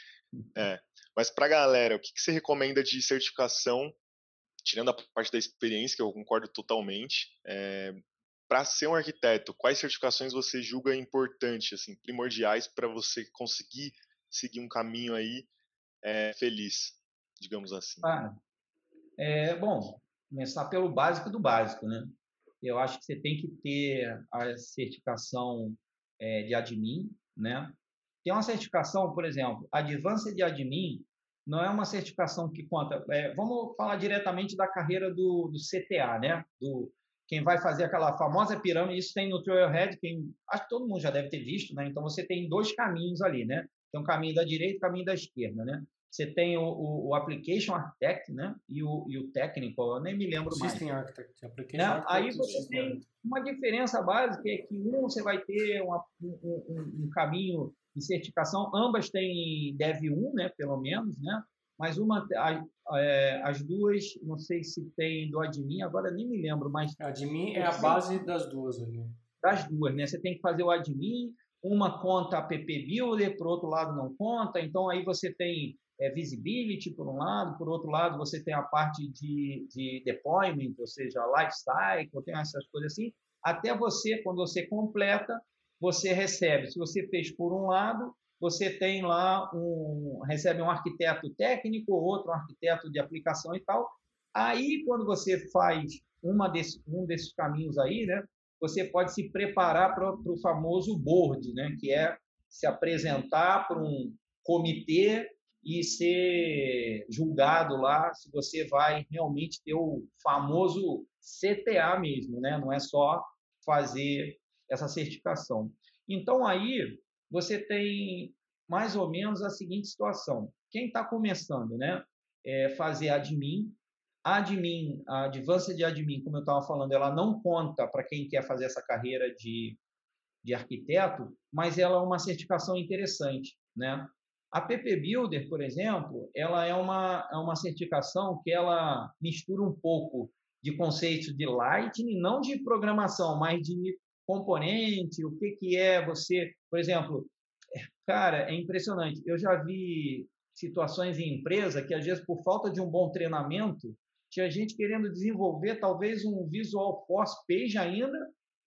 É. Mas para a galera, o que, que você recomenda de certificação, tirando a parte da experiência, que eu concordo totalmente, é, para ser um arquiteto, quais certificações você julga importantes, assim, primordiais para você conseguir seguir um caminho aí é, feliz, digamos assim? Ah, é, bom, começar pelo básico do básico, né? Eu acho que você tem que ter a certificação é, de admin, né? Tem uma certificação, por exemplo, Advanced de Admin não é uma certificação que conta. É, vamos falar diretamente da carreira do, do CTA, né? Do quem vai fazer aquela famosa pirâmide, isso tem no Trailhead, quem, acho que todo mundo já deve ter visto, né? Então você tem dois caminhos ali, né? Tem um caminho da direita e um caminho da esquerda, né? Você tem o, o, o Application Architect, né? E o, e o Technical, eu nem me lembro mais. System Architect, Application né? Architect. Aí você tem uma diferença básica, é que um você vai ter uma, um, um, um caminho de certificação, ambas têm Dev 1, né? Pelo menos, né? Mas uma é, as duas, não sei se tem do admin, agora nem me lembro, mas admin é a base das duas ali. Das duas, né? Você tem que fazer o admin, uma conta app builder, por outro lado não conta, então aí você tem é, visibility por um lado, por outro lado você tem a parte de, de deployment, ou seja, lifecycle, tem essas coisas assim, até você, quando você completa, você recebe, se você fez por um lado, você tem lá um recebe um arquiteto técnico, outro arquiteto de aplicação e tal. Aí, quando você faz uma desse, um desses caminhos aí, né, você pode se preparar para o famoso board, né, que é se apresentar para um comitê e ser julgado lá se você vai realmente ter o famoso CTA mesmo, né? Não é só fazer essa certificação. Então aí você tem mais ou menos a seguinte situação. Quem está começando, né, é fazer admin, admin, a de admin, como eu estava falando, ela não conta para quem quer fazer essa carreira de, de arquiteto, mas ela é uma certificação interessante, né? A PP Builder, por exemplo, ela é uma, é uma certificação que ela mistura um pouco de conceitos de Lightning, não de programação, mas de componente, o que, que é você, por exemplo, cara, é impressionante. Eu já vi situações em empresa que, às vezes, por falta de um bom treinamento, tinha gente querendo desenvolver talvez um Visual Force Page ainda,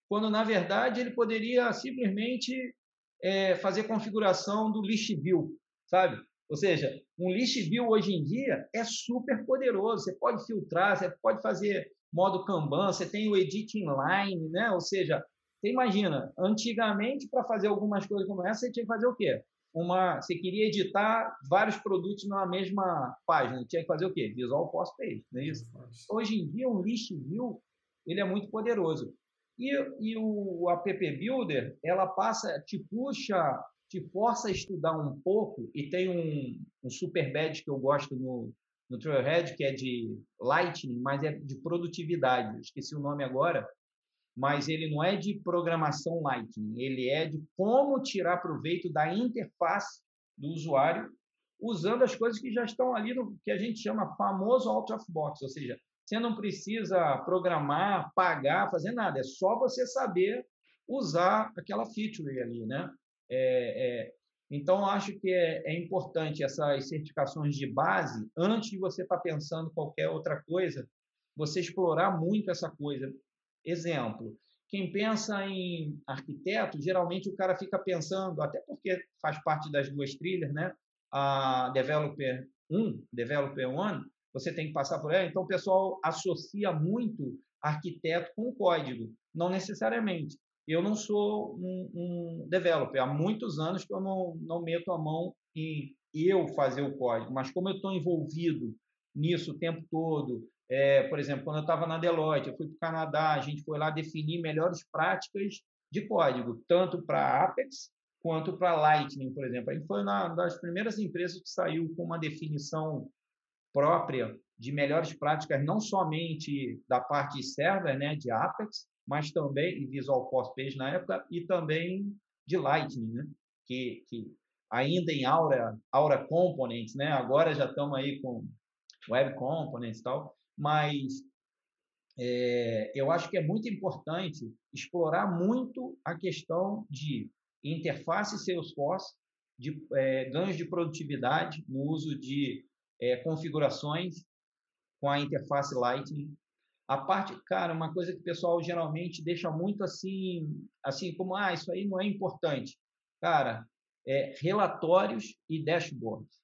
quando, na verdade, ele poderia simplesmente é, fazer configuração do list view, sabe? Ou seja, um list view hoje em dia é super poderoso. Você pode filtrar, você pode fazer modo Kanban, você tem o edit inline, né? Ou seja, você imagina, antigamente, para fazer algumas coisas como essa, você tinha que fazer o quê? Uma, você queria editar vários produtos na mesma página, tinha que fazer o quê? Visual Post Page, não é isso? Hoje em dia, um list view ele é muito poderoso. E, e o app builder, ela passa, te puxa, te força a estudar um pouco, e tem um, um super badge que eu gosto no, no Trailhead, que é de Lightning, mas é de produtividade. Esqueci o nome agora, mas ele não é de programação Lightning, ele é de como tirar proveito da interface do usuário usando as coisas que já estão ali no que a gente chama famoso out of box, ou seja, você não precisa programar, pagar, fazer nada, é só você saber usar aquela feature ali, né? É, é, então, acho que é, é, importante essas certificações de base, antes de você estar tá pensando qualquer outra coisa, você explorar muito essa coisa. Exemplo, quem pensa em arquiteto, geralmente o cara fica pensando, até porque faz parte das duas trilhas, né? A Developer 1, Developer 1, você tem que passar por ela. Então, o pessoal associa muito arquiteto com código. Não necessariamente. Eu não sou um, um developer. Há muitos anos que eu não, não meto a mão em eu fazer o código. Mas como eu estou envolvido nisso o tempo todo, é, por exemplo, quando eu estava na Deloitte, eu fui para o Canadá, a gente foi lá definir melhores práticas de código, tanto para Apex quanto para Lightning, por exemplo. A gente foi uma das primeiras empresas que saiu com uma definição própria de melhores práticas, não somente da parte server, né, de Apex, mas também, e Visual Force Page na época, e também de Lightning, né, que, que ainda em Aura, Aura Components, né, agora já estamos aí com Web Components e tal, mas é, eu acho que é muito importante explorar muito a questão de interface Salesforce, de é, ganhos de produtividade no uso de é, configurações com a interface Lightning. A parte, cara, uma coisa que o pessoal geralmente deixa muito assim, assim como, ah, isso aí não é importante. Cara, é, relatórios e dashboards.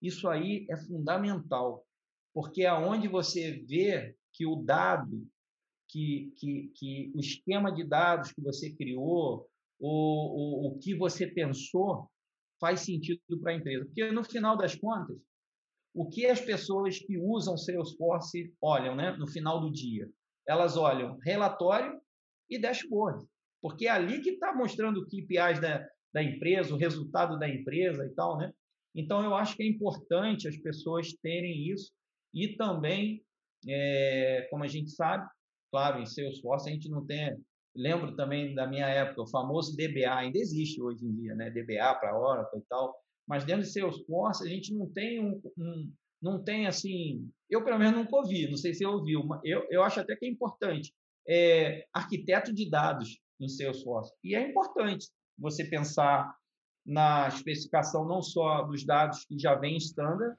Isso aí é fundamental porque aonde você vê que o dado, que, que, que o esquema de dados que você criou, o, o, o que você pensou, faz sentido para a empresa. Porque, no final das contas, o que as pessoas que usam Salesforce olham né, no final do dia? Elas olham relatório e dashboard, porque é ali que está mostrando o KPIs da, da empresa, o resultado da empresa e tal, né? Então, eu acho que é importante as pessoas terem isso e também, é, como a gente sabe, claro, em Salesforce a gente não tem. Lembro também da minha época, o famoso DBA, ainda existe hoje em dia, né? DBA para Oracle e tal. Mas dentro de Salesforce a gente não tem um, um não tem assim. Eu, pelo menos, nunca ouvi, não sei se você ouviu, mas eu, eu acho até que é importante. É, arquiteto de dados em Salesforce. E é importante você pensar na especificação não só dos dados que já vem standard,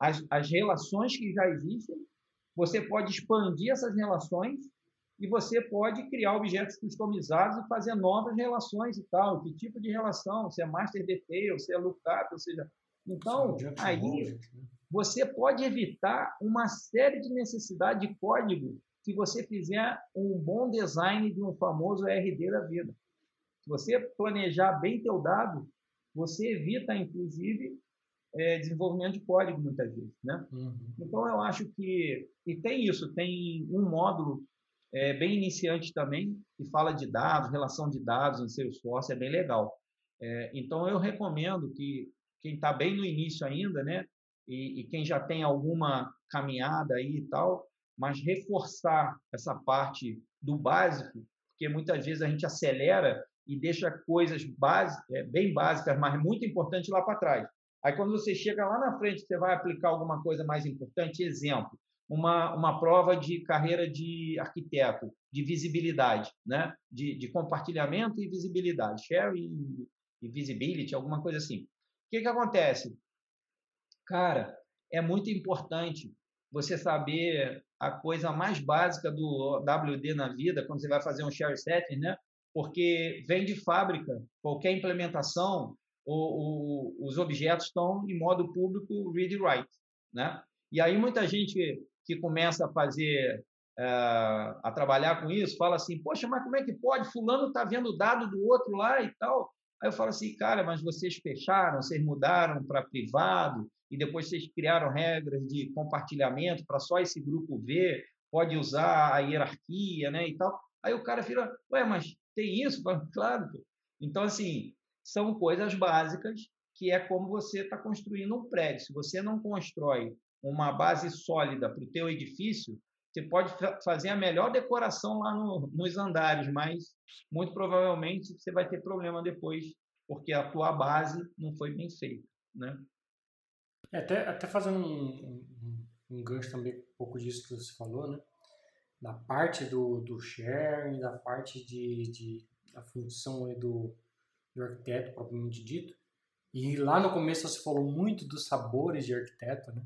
as, as relações que já existem, você pode expandir essas relações e você pode criar objetos customizados e fazer novas relações e tal. Que tipo de relação? Se é master detail, se é lookup, ou seja... Então, aí né? você pode evitar uma série de necessidade de código se você fizer um bom design de um famoso RD da vida. Se você planejar bem teu dado, você evita, inclusive, é, desenvolvimento de código muitas vezes, né? Uhum. Então eu acho que e tem isso, tem um módulo é, bem iniciante também que fala de dados, relação de dados em Salesforce é bem legal. É, então eu recomendo que quem está bem no início ainda, né? E, e, quem já tem alguma caminhada aí e tal, mas reforçar essa parte do básico, porque muitas vezes a gente acelera e deixa coisas básicas, é, bem básicas, mas muito importantes lá para trás. Aí, quando você chega lá na frente, você vai aplicar alguma coisa mais importante. Exemplo, uma, uma prova de carreira de arquiteto, de visibilidade, né? de, de compartilhamento e visibilidade, sharing e visibility, alguma coisa assim. O que, que acontece? Cara, é muito importante você saber a coisa mais básica do WD na vida, quando você vai fazer um share setting, né? Porque vem de fábrica, qualquer implementação o, o, os objetos estão em modo público read write, né? E aí muita gente que, começa a fazer é, a trabalhar com isso fala assim, poxa, mas como é que pode? Fulano está vendo dado do outro lá e tal. Aí eu falo assim, cara, mas vocês fecharam, vocês mudaram para privado e depois vocês criaram regras de compartilhamento para só esse grupo ver, pode usar a hierarquia, né, e tal. Aí o cara fica, ué, mas tem isso? Claro. Então, assim, são coisas básicas que é como você está construindo um prédio. Se você não constrói uma base sólida para o teu edifício, você pode fazer a melhor decoração lá no, nos andares, mas muito provavelmente você vai ter problema depois, porque a tua base não foi bem feita, né? É, até, até fazendo um, um, um, gancho também um pouco disso que você falou, né? Da parte do, do sharing, da parte de, de da função do, do arquiteto propriamente dito. E lá no começo você falou muito dos sabores de arquiteto, né?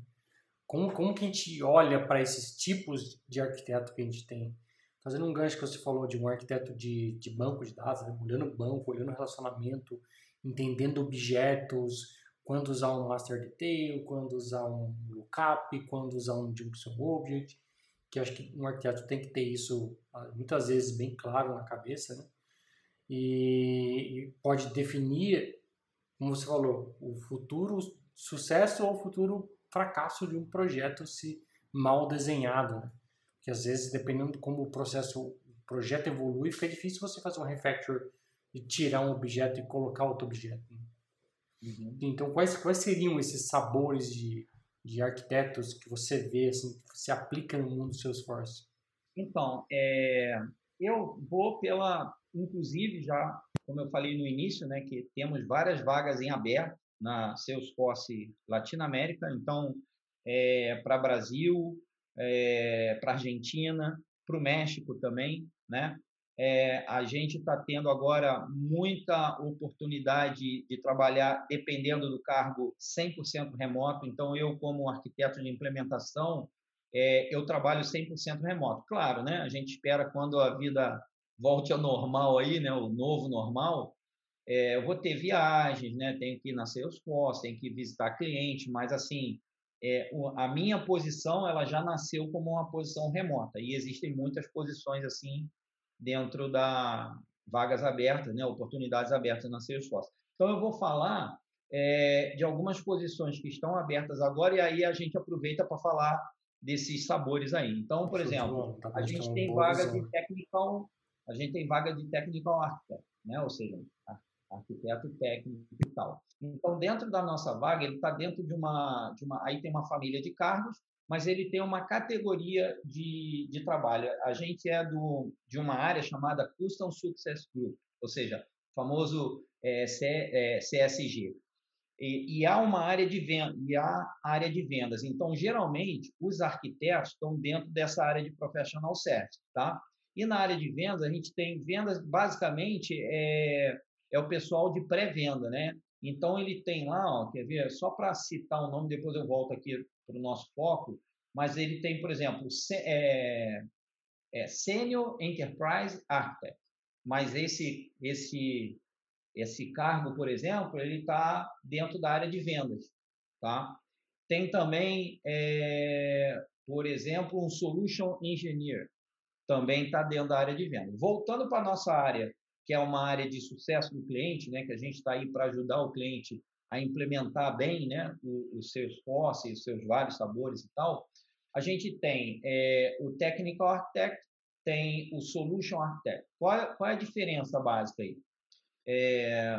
como, como que a gente olha para esses tipos de arquiteto que a gente tem? Fazendo um gancho que você falou de um arquiteto de, de banco de dados, né? olhando o banco, olhando o relacionamento, entendendo objetos, quando usar um master detail, quando usar um lookup, quando usar um junction object, que acho que um arquiteto tem que ter isso ah, muitas vezes bem claro na cabeça, né? E, e pode definir, como você falou, o futuro sucesso ou o futuro fracasso de um projeto se mal desenhado, né? Porque às vezes, dependendo de como o processo, o projeto evolui, fica difícil você fazer um refactor e tirar um objeto e colocar outro objeto. Né? Uhum. Então, quais, quais seriam esses sabores de, de arquitetos que você vê, assim, que você aplica no mundo do Salesforce? Então, é, eu vou pela, inclusive já, como eu falei no início, né, que temos várias vagas em aberto na Salesforce Latinoamérica, então é, para Brasil, é, para Argentina, para o México também, né? É, a gente está tendo agora muita oportunidade de trabalhar, dependendo do cargo, 100% remoto. Então, eu, como arquiteto de implementação, é, eu trabalho 100% remoto. Claro, né? a gente espera quando a vida volte ao normal, aí, né? o novo normal, é, eu vou ter viagens, né? tenho que ir na Salesforce, tenho que visitar cliente, mas assim, é, a minha posição ela já nasceu como uma posição remota e existem muitas posições assim dentro da vagas abertas, né, oportunidades abertas na Salesforce. Então eu vou falar é, de algumas posições que estão abertas agora e aí a gente aproveita para falar desses sabores aí. Então, por exemplo, tá a gente tem vaga de technical, a gente tem vaga de technical architect, né, ou seja, arquiteto técnico e tal. Então, dentro da nossa vaga, ele está dentro de uma, de uma. Aí tem uma família de cargos, mas ele tem uma categoria de, de trabalho. A gente é do, de uma área chamada Custom Success Group, ou seja, famoso é, C, é, CSG. E, e, há uma área de venda, e há área de vendas. Então, geralmente, os arquitetos estão dentro dessa área de professional service, tá? E na área de vendas, a gente tem vendas, basicamente, é, é o pessoal de pré-venda, né? Então ele tem lá, ó, quer ver, só para citar o nome, depois eu volto aqui para o nosso foco, mas ele tem, por exemplo, é, é Senior Enterprise Architect. Mas esse, esse, esse cargo, por exemplo, ele está dentro da área de vendas. Tá? Tem também, é, por exemplo, um Solution Engineer. Também está dentro da área de vendas. Voltando para nossa área que é uma área de sucesso do cliente, né, que a gente está aí para ajudar o cliente a implementar bem né, os seus posses, os seus vários sabores e tal, a gente tem é, o Technical Architect, tem o Solution Architect. Qual, é, qual é a diferença básica aí? É,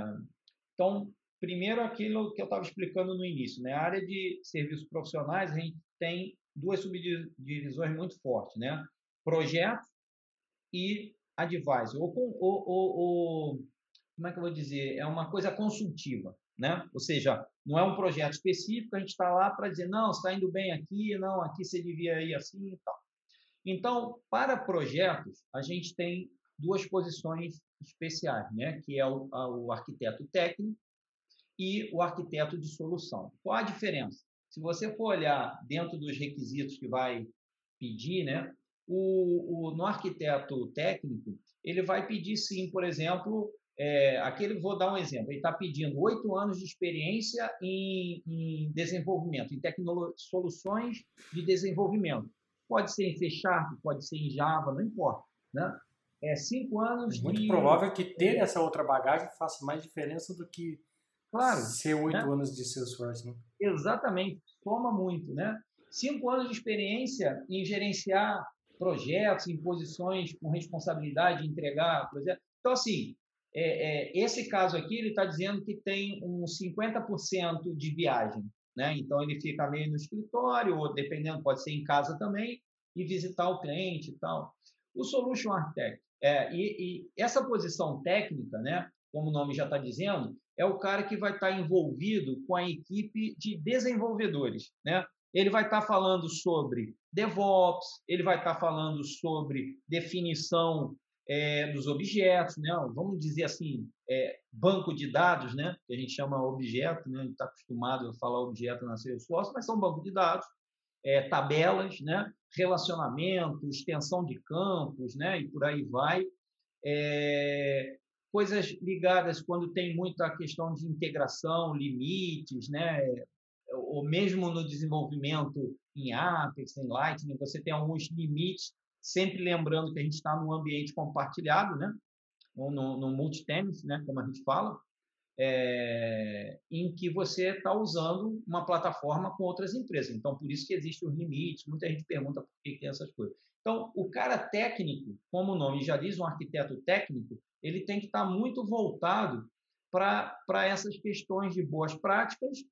então, primeiro aquilo que eu estava explicando no início, né? A área de serviços profissionais, a gente tem duas subdivisões muito fortes, né? Projeto e advisor, ou, ou, ou, ou, como é que eu vou dizer? É uma coisa consultiva, né? Ou seja, não é um projeto específico, a gente está lá para dizer, não, está indo bem aqui, não, aqui você devia ir assim e tal. Então, para projetos, a gente tem duas posições especiais, né? Que é o, o arquiteto técnico e o arquiteto de solução. Qual a diferença? Se você for olhar dentro dos requisitos que vai pedir, né? O, o, no arquiteto técnico, ele vai pedir sim, por exemplo, é, aquele, vou dar um exemplo, ele está pedindo oito anos de experiência em, em desenvolvimento, em soluções de desenvolvimento. Pode ser em C Sharp, pode ser em Java, não importa. Né? É cinco anos. É muito de... provável que ter essa outra bagagem faça mais diferença do que claro, ser oito né? anos de Salesforce. Né? Exatamente, soma muito, né? Cinco anos de experiência em gerenciar projetos, em posições com responsabilidade de entregar projetos. Então, assim, é, é, esse caso aqui, ele está dizendo que tem uns 50% de viagem. Né? Então, ele fica meio no escritório, ou dependendo, pode ser em casa também, e visitar o cliente e tal. O Solution Architect. É, e, e essa posição técnica, né, como o nome já está dizendo, é o cara que vai estar tá envolvido com a equipe de desenvolvedores. Né? Ele vai estar tá falando sobre DevOps, ele vai estar tá falando sobre definição é, dos objetos, né? vamos dizer assim, é, banco de dados, né? que a gente chama objeto, né? a gente está acostumado a falar objeto na Salesforce, mas são banco de dados. É, tabelas, né? relacionamento, extensão de campos, né? e por aí vai. É, coisas ligadas quando tem muita questão de integração, limites, né? ou mesmo no desenvolvimento em Apex, em Lightning, você tem alguns limites, sempre lembrando que a gente está num ambiente compartilhado, né? ou no, no multi-tenant, né? como a gente fala, é, em que você está usando uma plataforma com outras empresas. Então, por isso que existem os limites. Muita gente pergunta por que tem essas coisas. Então, o cara técnico, como o nome já diz, um arquiteto técnico, ele tem que estar tá muito voltado para essas questões de boas práticas, está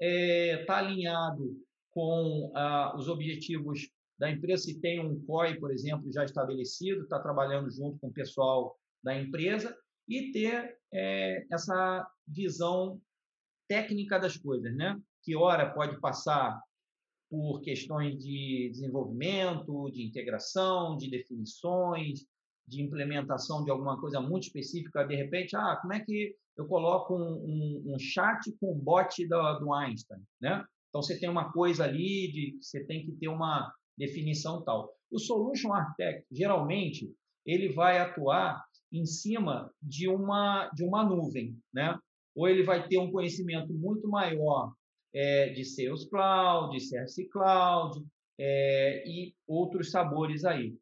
é, tá alinhado com ah, os objetivos da empresa. Se tem um COI, por exemplo, já estabelecido, está trabalhando junto com o pessoal da empresa e ter é, essa visão técnica das coisas, né? Que hora pode passar por questões de desenvolvimento, de integração, de definições, de implementação de alguma coisa muito específica. De repente, ah, como é que eu coloco um, um, um chat com um bot do, do Einstein, né? Então você tem uma coisa ali de você tem que ter uma definição tal. O solution architect geralmente ele vai atuar em cima de uma, de uma nuvem, né? Ou ele vai ter um conhecimento muito maior é, de Sales Cloud, de CRC Cloud é, e outros sabores aí.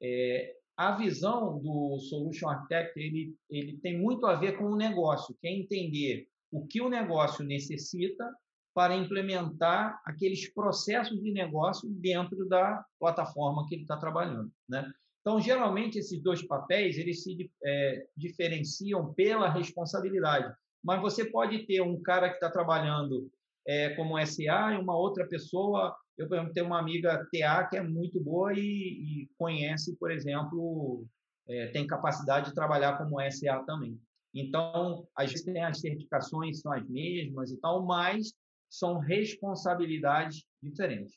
É, a visão do Solution Architect ele, ele tem muito a ver com o negócio, que é entender o que o negócio necessita para implementar aqueles processos de negócio dentro da plataforma que ele está trabalhando, né? Então, geralmente, esses dois papéis eles se é, diferenciam pela responsabilidade. Mas você pode ter um cara que está trabalhando é, como SA e uma outra pessoa. Eu, por exemplo, tenho uma amiga TA que é muito boa e, e conhece, por exemplo, é, tem capacidade de trabalhar como SA também. Então, às vezes tem as certificações são as mesmas e tal, mas são responsabilidades diferentes.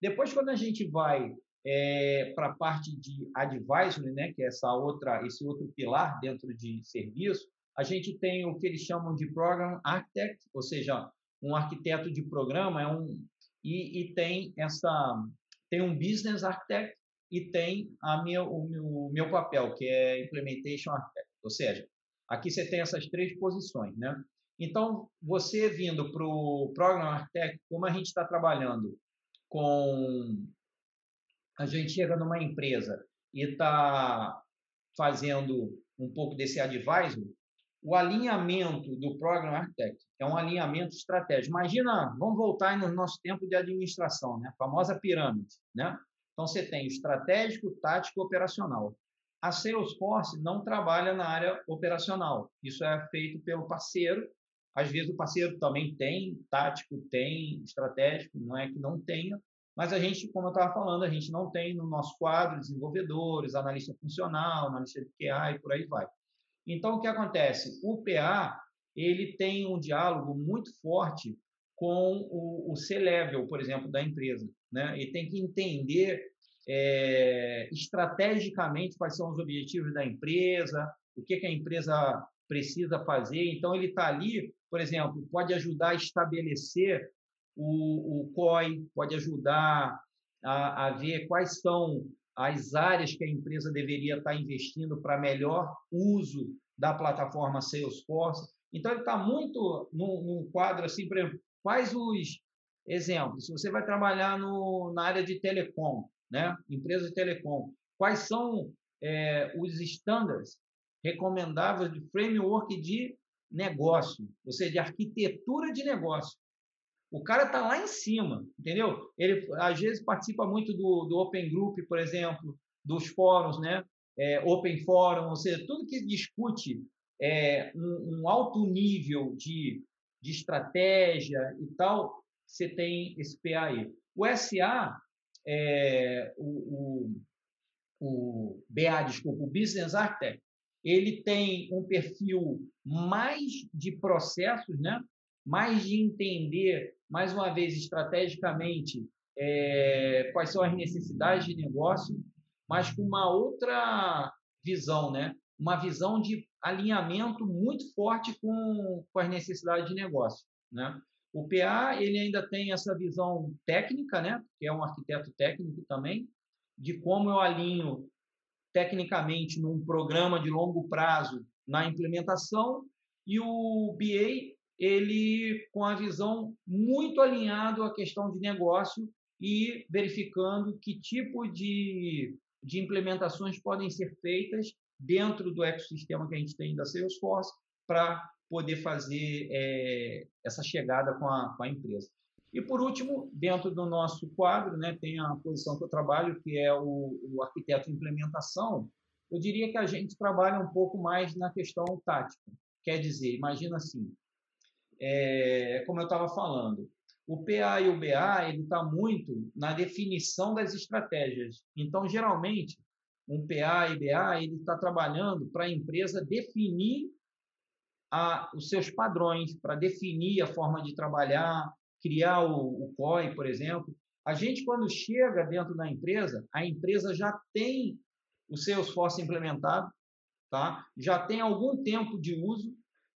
Depois, quando a gente vai é, para a parte de advisory, né, que é essa outra, esse outro pilar dentro de serviço, a gente tem o que eles chamam de program architect, ou seja, um arquiteto de programa é um e, e tem essa tem um business architect e tem a minha, o meu, meu papel que é implementation architect, ou seja, aqui você tem essas três posições, né? Então, você vindo para o Program Architect, como a gente está trabalhando com a gente chega numa empresa e está fazendo um pouco desse advisor, o alinhamento do Program Architect é um alinhamento estratégico. Imagina, vamos voltar no nosso tempo de administração, né? a famosa pirâmide. Né? Então, você tem estratégico, tático operacional. A Salesforce não trabalha na área operacional. Isso é feito pelo parceiro. Às vezes, o parceiro também tem tático, tem estratégico, não é que não tenha, mas a gente, como eu estava falando, a gente não tem no nosso quadro desenvolvedores, analista funcional, analista de QA e por aí vai. Então, o que acontece? O PA ele tem um diálogo muito forte com o, o C-level, por exemplo, da empresa. Né? Ele tem que entender é, estrategicamente quais são os objetivos da empresa, o que, que a empresa precisa fazer. Então, ele está ali, por exemplo, pode ajudar a estabelecer o, o COI pode ajudar a, a ver quais são as áreas que a empresa deveria estar investindo para melhor uso da plataforma Salesforce. Então, ele está muito num, num, quadro assim, por exemplo, quais os exemplos? Se você vai trabalhar no, na área de telecom, né? empresa de telecom, quais são é, os estándares recomendáveis de framework de negócio, ou seja, de arquitetura de negócio. O cara está lá em cima, entendeu? Ele às vezes participa muito do, do Open Group, por exemplo, dos fóruns, né? É, open Forum, ou seja, tudo que discute é, um, um, alto nível de, de estratégia e tal, você tem esse PA aí. O SA, é, o, o, o BA, desculpa, o Business Architect, ele tem um perfil mais de processos, né? mais de entender mais uma vez, estrategicamente, é, quais são as necessidades de negócio, mas com uma outra visão, né? uma visão de alinhamento muito forte com, com as necessidades de negócio. Né? O PA ele ainda tem essa visão técnica, né? Que é um arquiteto técnico também, de como eu alinho tecnicamente num programa de longo prazo na implementação e o BA ele com a visão muito alinhado à questão de negócio e verificando que tipo de, de implementações podem ser feitas dentro do ecossistema que a gente tem da Salesforce para poder fazer é, essa chegada com a, com a empresa. E, por último, dentro do nosso quadro, né, tem a posição que eu trabalho, que é o, o arquiteto implementação. Eu diria que a gente trabalha um pouco mais na questão tática. Quer dizer, imagina assim, é, como eu estava falando, o PA e o BA ele está muito na definição das estratégias. Então, geralmente, um PA e BA ele está trabalhando para a empresa definir a, os seus padrões, para definir a forma de trabalhar, criar o, o COI, por exemplo. A gente, quando chega dentro da empresa, a empresa já tem o Salesforce implementado, tá? já tem algum tempo de uso,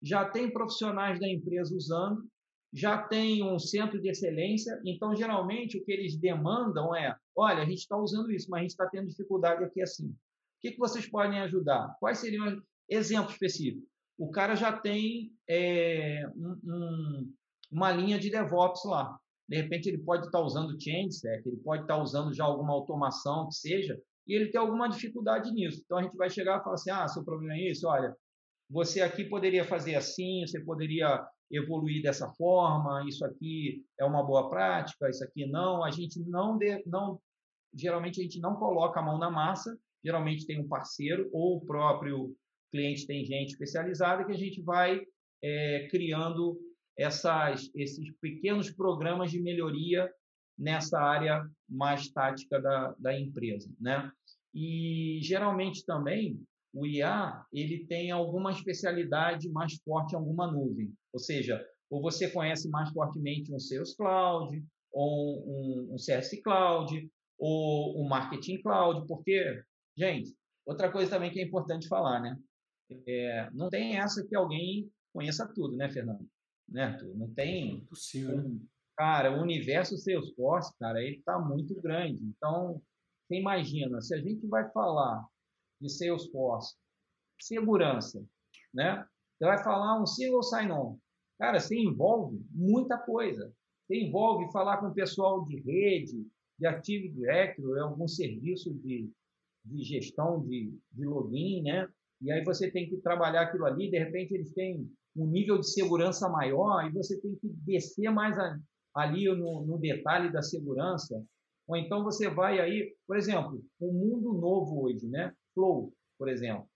já tem profissionais da empresa usando, já tem um centro de excelência, então geralmente o que eles demandam é: olha, a gente está usando isso, mas a gente está tendo dificuldade aqui assim. O que, que vocês podem ajudar? Quais seriam exemplos específicos? O cara já tem é, um, um, uma linha de DevOps lá. De repente ele pode estar tá usando ChangeSec, ele pode estar tá usando já alguma automação que seja, e ele tem alguma dificuldade nisso. Então a gente vai chegar e falar assim: ah, seu problema é isso, olha, você aqui poderia fazer assim, você poderia evoluir dessa forma, isso aqui é uma boa prática, isso aqui não. A gente não, de, não geralmente a gente não coloca a mão na massa, geralmente tem um parceiro ou o próprio cliente tem gente especializada que a gente vai é, criando essas, esses pequenos programas de melhoria nessa área mais tática da, da empresa, né? E geralmente também o IA ele tem alguma especialidade mais forte em alguma nuvem. Ou seja, ou você conhece mais fortemente um Sales Cloud, ou um, um CS Cloud, ou um Marketing Cloud, porque, gente, outra coisa também que é importante falar, né? É, não tem essa que alguém conheça tudo, né, Fernando? Né, Não tem. É possível, né? Cara, o universo Salesforce, cara, ele está muito grande. Então, você imagina, se a gente vai falar de Salesforce, segurança, né? Você vai falar um single sign-on. Cara, você envolve muita coisa. Você envolve falar com o pessoal de rede, de Active Directory, algum serviço de, de gestão de, de login, né? E aí você tem que trabalhar aquilo ali, de repente eles têm um nível de segurança maior e você tem que descer mais a, ali no, no detalhe da segurança. Ou então você vai aí, por exemplo, um mundo novo hoje, né? Flow, por exemplo.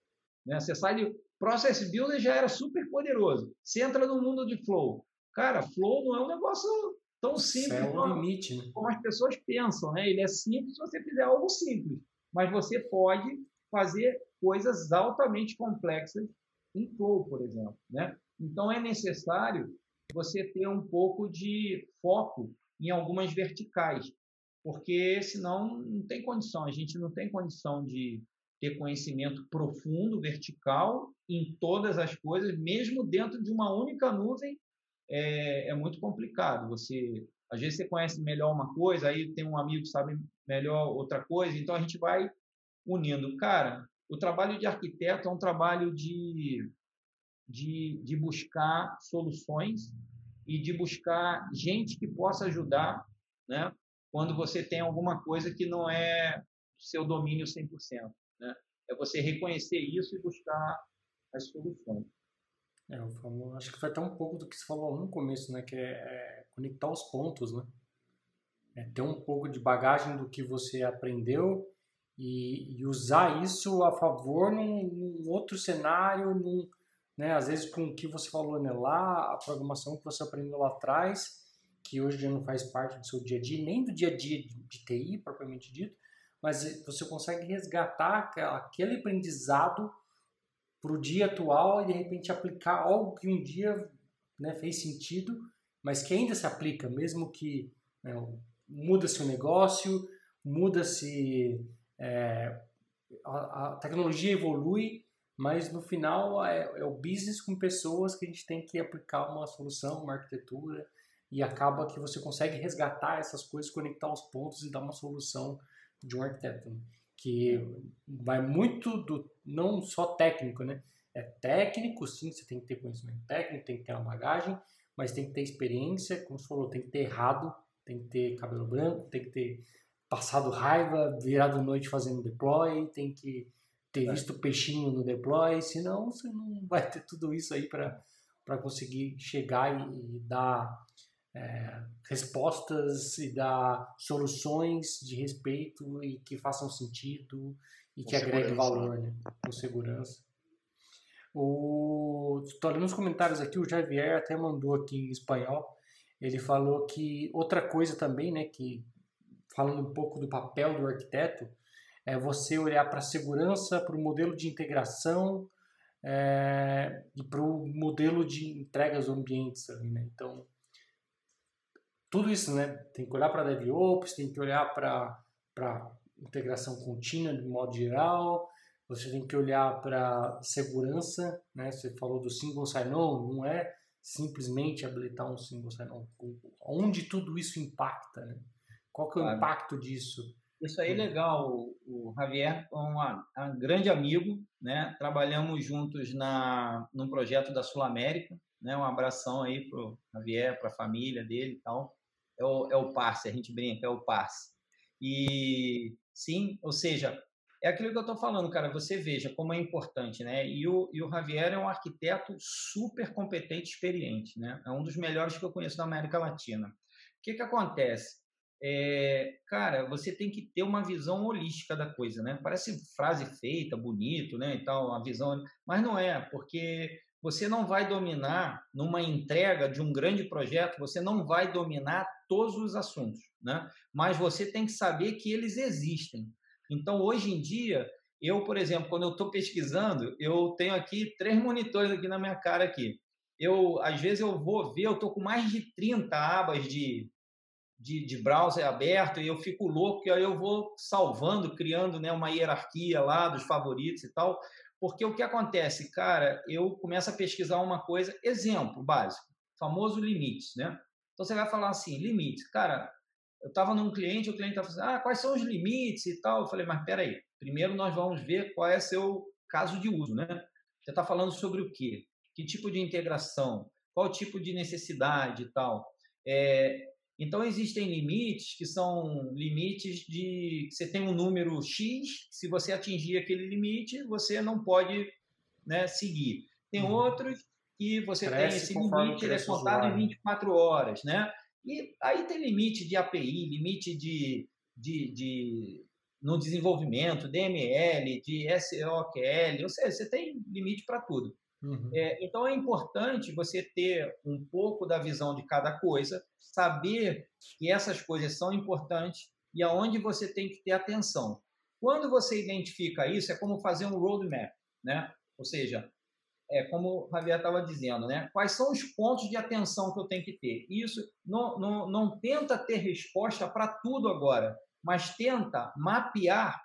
Né? Você sai de Process Builder já era super poderoso. Você entra no mundo de Flow. Cara, Flow não é um negócio tão simples é como, limite, né? como as pessoas pensam, né? Ele é simples se você fizer algo simples, mas você pode fazer coisas altamente complexas em Flow, por exemplo, né? Então é necessário você ter um pouco de foco em algumas verticais, porque senão não tem condição, a gente não tem condição de ter conhecimento profundo, vertical, em todas as coisas, mesmo dentro de uma única nuvem, é, é, muito complicado. Você, às vezes, você conhece melhor uma coisa, aí tem um amigo que sabe melhor outra coisa, então a gente vai unindo. Cara, o trabalho de arquiteto é um trabalho de, de, de buscar soluções e de buscar gente que possa ajudar, né? Quando você tem alguma coisa que não é seu domínio 100%. É você reconhecer isso e buscar as soluções. É, eu falo, acho que foi até um pouco do que você falou no começo, né? Que é, é conectar os pontos, né? É ter um pouco de bagagem do que você aprendeu e, e usar isso a favor num, num outro cenário, num, né? Às vezes com o que você falou né, lá, a programação que você aprendeu lá atrás, que hoje já não faz parte do seu dia a dia, nem do dia a dia de, de TI propriamente dito, mas você consegue resgatar aquele aprendizado para o dia atual e de repente aplicar algo que um dia né, fez sentido, mas que ainda se aplica, mesmo que né, muda-se o negócio, muda-se é, a, a, tecnologia evolui, mas no final é, é, o business com pessoas que a gente tem que aplicar uma solução, uma arquitetura e acaba que você consegue resgatar essas coisas, conectar os pontos e dar uma solução de um arquiteto, né? que vai muito do não só técnico, né? É técnico, sim, você tem que ter conhecimento técnico, tem que ter uma bagagem, mas tem que ter experiência, como você falou, tem que ter errado, tem que ter cabelo branco, tem que ter passado raiva, virado noite fazendo deploy, tem que ter é. visto peixinho no deploy, senão você não vai ter tudo isso aí para conseguir chegar e, e dar é, respostas e dar soluções de respeito e que façam sentido e que agreguem valor, né? Com segurança. O, lendo os comentários aqui, o Javier até mandou aqui em espanhol. Ele falou que outra coisa também, né, que falando um pouco do papel do arquiteto, é você olhar para a segurança, para o modelo de integração é, e para o modelo de entrega aos ambientes. Ali, né? Então, tudo isso, né? Tem que olhar para DevOps, tem que olhar para integração contínua de modo geral, você tem que olhar para segurança, né? Você falou do single sign-on, não é simplesmente habilitar um single sign-on. Onde tudo isso impacta, né? Qual que é o claro. impacto disso? Isso aí é legal. O Javier é um, um grande amigo, né? Trabalhamos juntos na num projeto da Sul América, né? Um abração aí pro Javier, para a família dele e tal. É o, é o parse, a gente brinca, é o parse. E sim, ou seja, é aquilo que eu estou falando, cara. Você veja como é importante, né? E o, e o Javier é um arquiteto super competente, experiente, né? É um dos melhores que eu conheço da América Latina. O que que acontece? É, cara, você tem que ter uma visão holística da coisa, né? Parece frase feita, bonito, né? E tal, a visão, mas não é, porque você não vai dominar numa entrega de um grande projeto, você não vai dominar todos os assuntos, né? Mas você tem que saber que eles existem. Então, hoje em dia, eu, por exemplo, quando eu estou pesquisando, eu tenho aqui três monitores aqui na minha cara aqui. Eu, às vezes, eu vou ver, eu estou com mais de 30 abas de, de, de browser aberto e eu fico louco, e aí eu vou salvando, criando né, uma hierarquia lá dos favoritos e tal. Porque o que acontece, cara, eu começo a pesquisar uma coisa, exemplo básico, famoso limites, né? Então você vai falar assim, limites. Cara, eu estava num cliente, o cliente estava falando, ah, quais são os limites e tal. Eu falei, mas peraí, primeiro nós vamos ver qual é seu caso de uso, né? Você está falando sobre o quê? Que tipo de integração? Qual tipo de necessidade e tal? É, então, existem limites que são limites de. Você tem um número X, se você atingir aquele limite, você não pode né, seguir. Tem uhum. outros que você cresce tem esse limite, ele é contado em 24 horas. Né? E aí tem limite de API, limite de, de, de no desenvolvimento, DML, de SOQL, ou seja, você tem limite para tudo. Uhum. É, então é importante você ter um pouco da visão de cada coisa, saber que essas coisas são importantes e aonde você tem que ter atenção. Quando você identifica isso, é como fazer um roadmap, né? Ou seja, é como o Javier estava dizendo, né? Quais são os pontos de atenção que eu tenho que ter? Isso não, não, não tenta ter resposta para tudo agora, mas tenta mapear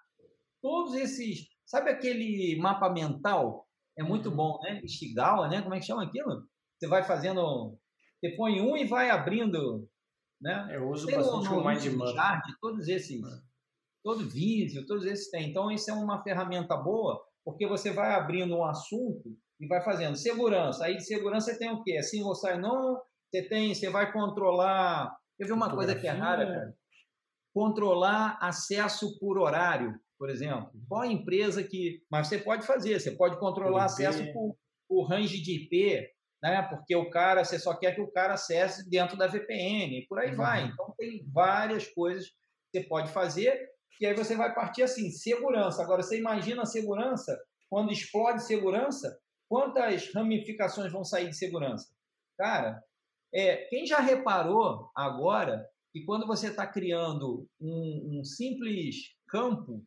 todos esses. Sabe aquele mapa mental é muito uhum. bom, né? Estigal, né? Como é que chama aquilo? Você vai fazendo, você põe um e vai abrindo, né? Eu uso tem bastante o Mind todos esses, é. todo Visio, todos esses tem. Então isso é uma ferramenta boa, porque você vai abrindo um assunto e vai fazendo segurança. Aí de segurança você tem o quê? É single sign-on, você tem, você vai controlar. Eu vi uma coisa que é rara, cara. Controlar acesso por horário por exemplo. Qual a empresa que. Mas você pode fazer, você pode controlar acesso por, por range de IP, né? porque o cara, você só quer que o cara acesse dentro da VPN, e por aí uhum. vai. Então, tem várias coisas que você pode fazer, e aí você vai partir assim: segurança. Agora, você imagina a segurança, quando explode segurança, quantas ramificações vão sair de segurança? Cara, é, quem já reparou agora que quando você está criando um, um simples campo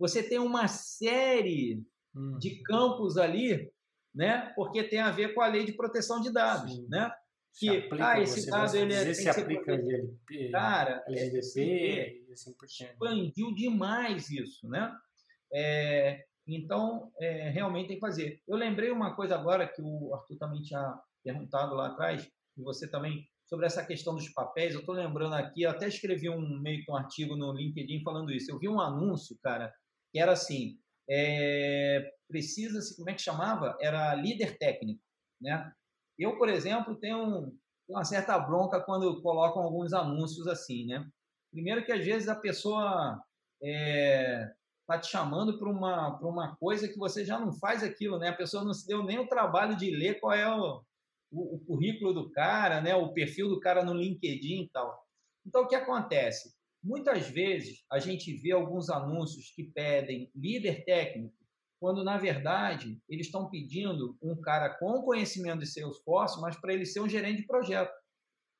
você tem uma série hum. de campos ali, né? Porque tem a ver com a lei de proteção de dados, Sim. né? Que aplica, ah, esse dado ele é, tem se aplica cara, LGDP é, e assim. Expandiu demais isso, né? É, então, é, realmente tem que fazer. Eu lembrei uma coisa agora que o Arthur também tinha perguntado lá atrás, e você também sobre essa questão dos papéis. Eu estou lembrando aqui, eu até escrevi um meio que um artigo no LinkedIn falando isso. Eu vi um anúncio, cara, que era assim: é, precisa-se, como é que chamava? Era líder técnico, né? Eu, por exemplo, tenho uma certa bronca quando colocam alguns anúncios assim, né? Primeiro que às vezes a pessoa é, tá te chamando para uma, uma coisa que você já não faz aquilo, né? A pessoa não se deu nem o trabalho de ler qual é o, o, o currículo do cara, né? O perfil do cara no LinkedIn e tal. Então, o que acontece? Muitas vezes a gente vê alguns anúncios que pedem líder técnico, quando na verdade eles estão pedindo um cara com conhecimento de Salesforce, mas para ele ser um gerente de projeto.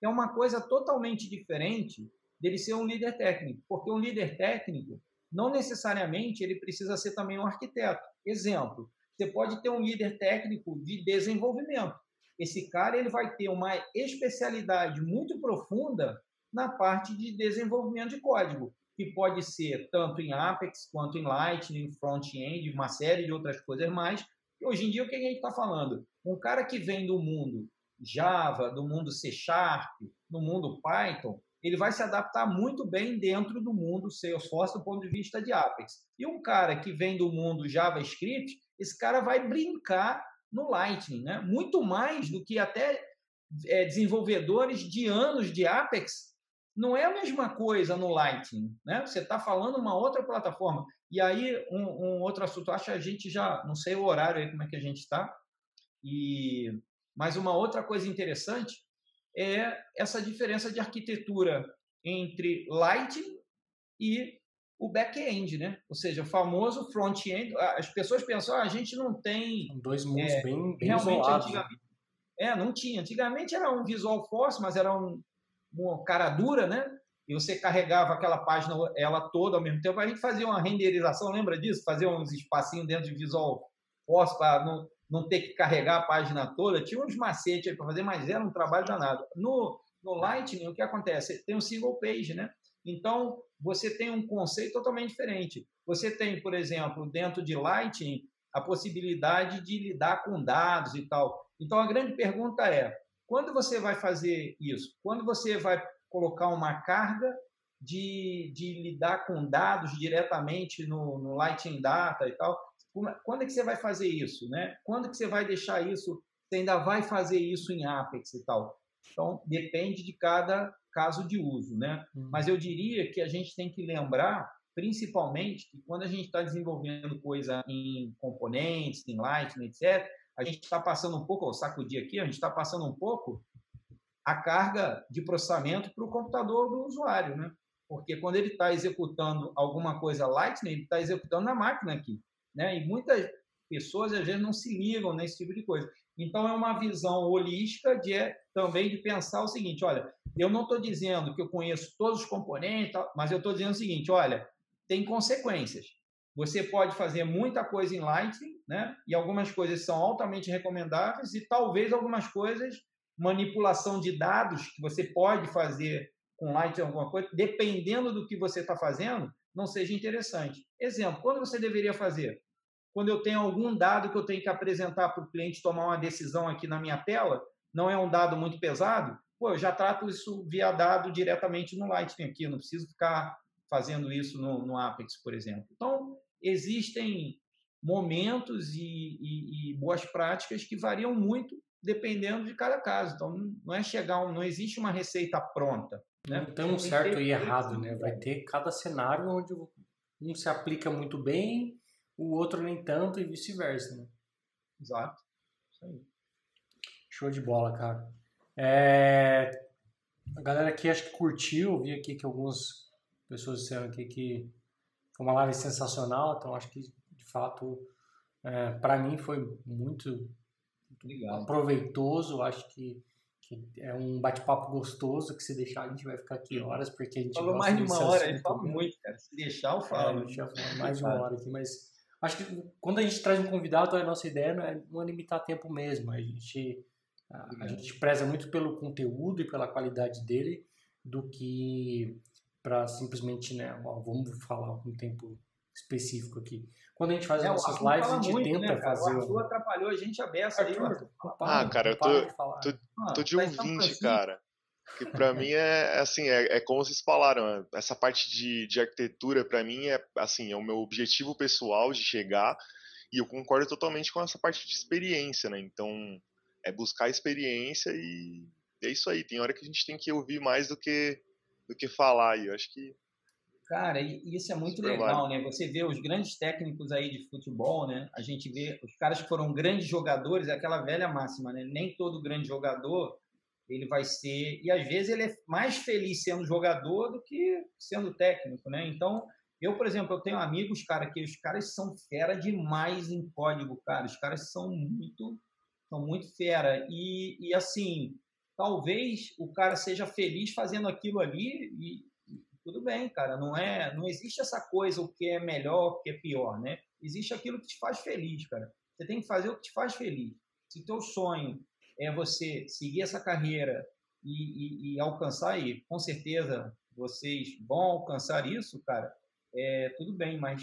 É uma coisa totalmente diferente dele ser um líder técnico, porque um líder técnico não necessariamente ele precisa ser também um arquiteto. Exemplo, você pode ter um líder técnico de desenvolvimento. Esse cara ele vai ter uma especialidade muito profunda na parte de desenvolvimento de código, que pode ser tanto em Apex quanto em Lightning, front-end, uma série de outras coisas mais. E hoje em dia, o que a gente está falando? Um cara que vem do mundo Java, do mundo C Sharp, do mundo Python, ele vai se adaptar muito bem dentro do mundo Salesforce do ponto de vista de Apex. E um cara que vem do mundo JavaScript, esse cara vai brincar no Lightning, né? Muito mais do que até é, desenvolvedores de anos de Apex. Não é a mesma coisa no Lightning, né? Você está falando uma outra plataforma. E aí, um, um, outro assunto, acho que a gente já, não sei o horário aí como é que a gente está, e mas uma outra coisa interessante é essa diferença de arquitetura entre Lightning e o back-end, né? Ou seja, o famoso front-end. As pessoas pensam, ah, a gente não tem... Dois mundos é, bem, bem realmente, isolados. Né? Antigamente, é, não tinha. Antigamente era um Visual Force, mas era um, uma cara dura, né? E você carregava aquela página, ela toda ao mesmo tempo. A gente fazia uma renderização, lembra disso? Fazia uns espacinhos dentro de Visual Force para não não ter que carregar a página toda. Tinha uns macetes para fazer, mas era um trabalho danado. No, no Lightning, o que acontece? Tem um single page, né? Então, você tem um conceito totalmente diferente. Você tem, por exemplo, dentro de Lightning, a possibilidade de lidar com dados e tal. Então, a grande pergunta é: quando você vai fazer isso? Quando você vai colocar uma carga de, de lidar com dados diretamente no, no Lightning Data e tal? Quando é que você vai fazer isso? Né? Quando que você vai deixar isso? Você ainda vai fazer isso em Apex e tal? Então, depende de cada caso de uso. Né? Hum. Mas eu diria que a gente tem que lembrar, principalmente, que quando a gente está desenvolvendo coisa em componentes, em Lightning, etc., a gente está passando um pouco, vou sacudir aqui, a gente está passando um pouco a carga de processamento para o computador do usuário, né? Porque quando ele está executando alguma coisa Lightning, ele está executando na máquina aqui. Né? E muitas pessoas, às vezes, não se ligam nesse tipo de coisa. Então, é uma visão holística de, é, também de pensar o seguinte: olha, eu não estou dizendo que eu conheço todos os componentes, mas eu estou dizendo o seguinte: olha, tem consequências. Você pode fazer muita coisa em Lightning, né? e algumas coisas são altamente recomendáveis, e talvez algumas coisas, manipulação de dados, que você pode fazer com Lightning alguma coisa, dependendo do que você está fazendo, não seja interessante. Exemplo, quando você deveria fazer? Quando eu tenho algum dado que eu tenho que apresentar para o cliente tomar uma decisão aqui na minha tela, não é um dado muito pesado, pô, eu já trato isso via dado diretamente no Lightning aqui, eu não preciso ficar fazendo isso no, no Apex, por exemplo. Então, existem momentos e, e, e, boas práticas que variam muito dependendo de cada caso. Então, não é chegar, não existe uma receita pronta. Né? Não tem um certo e errado, né? Vai ter cada cenário onde um se aplica muito bem, o outro nem tanto e vice-versa, né? Exato. Isso aí. Show de bola, cara. É... A galera aqui acho que curtiu, vi aqui que algumas pessoas disseram aqui que foi uma live sensacional, então acho que de fato é, para mim foi muito, muito proveitoso, acho que é um bate-papo gostoso que se deixar a gente vai ficar aqui horas, porque a gente Falou mais de uma hora, gente fala muito, cara. Se deixar, eu falo. É, já falou mais de uma hora aqui, mas acho que quando a gente traz um convidado, a nossa ideia não é, não é limitar tempo mesmo. A gente, a, a gente preza muito pelo conteúdo e pela qualidade dele do que para simplesmente, né, ó, vamos falar um tempo específico aqui. Quando a gente faz é, nossas lives, a gente muito, tenta né, fazer. O Arthur atrapalhou a gente a beça aí, Arthur. Ah, cara, eu tô, tô, ah, tô de tá ouvinte, cara. Que para mim é, é assim, é, é, como vocês falaram, é, essa parte de, de arquitetura para mim é assim, é o meu objetivo pessoal de chegar e eu concordo totalmente com essa parte de experiência, né? Então, é buscar experiência e é isso aí. Tem hora que a gente tem que ouvir mais do que do que falar e eu acho que Cara, e isso é muito Super legal, vale. né? Você vê os grandes técnicos aí de futebol, né? A gente vê os caras que foram grandes jogadores, é aquela velha máxima, né? Nem todo grande jogador ele vai ser e às vezes ele é mais feliz sendo jogador do que sendo técnico, né? Então, eu, por exemplo, eu tenho amigos, cara, que os caras são fera demais em código, cara. Os caras são muito são muito fera e, e assim, talvez o cara seja feliz fazendo aquilo ali e tudo bem, cara, não é, não existe essa coisa o que é melhor, o que é pior, né? Existe aquilo que te faz feliz, cara. Você tem que fazer o que te faz feliz. Se teu sonho é você seguir essa carreira e, e, e alcançar e com certeza vocês vão alcançar isso, cara, é, tudo bem, mas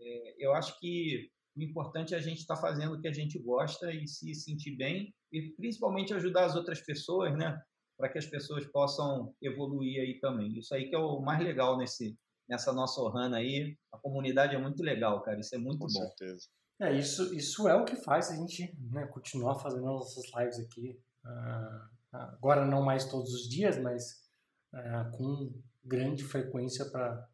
é, eu acho que o importante é a gente estar tá fazendo o que a gente gosta e se sentir bem e principalmente ajudar as outras pessoas, né? Para que as pessoas possam evoluir aí também. Isso aí que é o mais legal nesse nessa nossa Ohana aí. A comunidade é muito legal, cara. Isso é muito Com bom. certeza. É, isso, isso é o que faz a gente né, continuar fazendo nossas lives aqui. Uh, agora não mais todos os dias, mas uh, com grande frequência para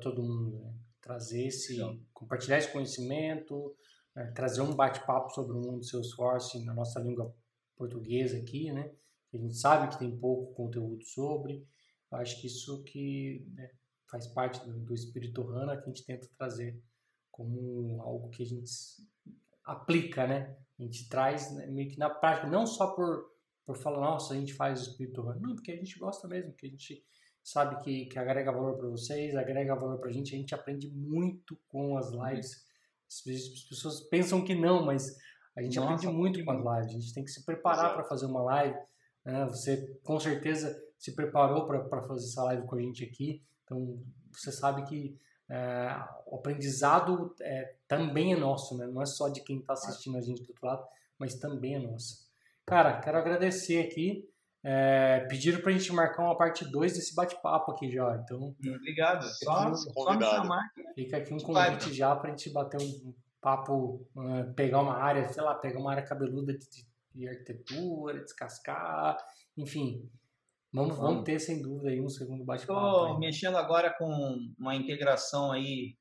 todo mundo. Né? Trazer esse, Legal. compartilhar esse conhecimento, uh, trazer um bate-papo sobre o mundo Salesforce na nossa língua portuguesa aqui, né? A gente sabe que tem pouco conteúdo sobre. Eu acho que isso que né, faz parte do, do espírito Hana que a gente tenta trazer como algo que a gente aplica, né? A gente traz né, meio que na prática, não só por, por falar, nossa, a gente faz o espírito Hana, não, porque a gente gosta mesmo, que a gente sabe que, que agrega valor para vocês, agrega valor para a gente, a gente aprende muito com as lives. Às vezes as pessoas pensam que não, mas a gente nossa, aprende muito com as lives, a gente tem que se preparar para fazer uma live, né? Você com certeza se preparou para fazer essa live com a gente aqui, então você sabe que é, o aprendizado é, também é nosso, né? não é só de quem está assistindo a gente do outro lado, mas também é nosso. Cara, quero agradecer aqui. É, pediram para a gente marcar uma parte 2 desse bate-papo aqui já. Então, obrigado. Só, só me chamar. Fica aqui um convite já para a gente bater um papo, uh, pegar uma área, sei lá, pegar uma área cabeluda de, de arquitetura, descascar, enfim. Vamos, vamos ter sem dúvida aí um segundo bate-papo. Estou mexendo agora com uma integração aí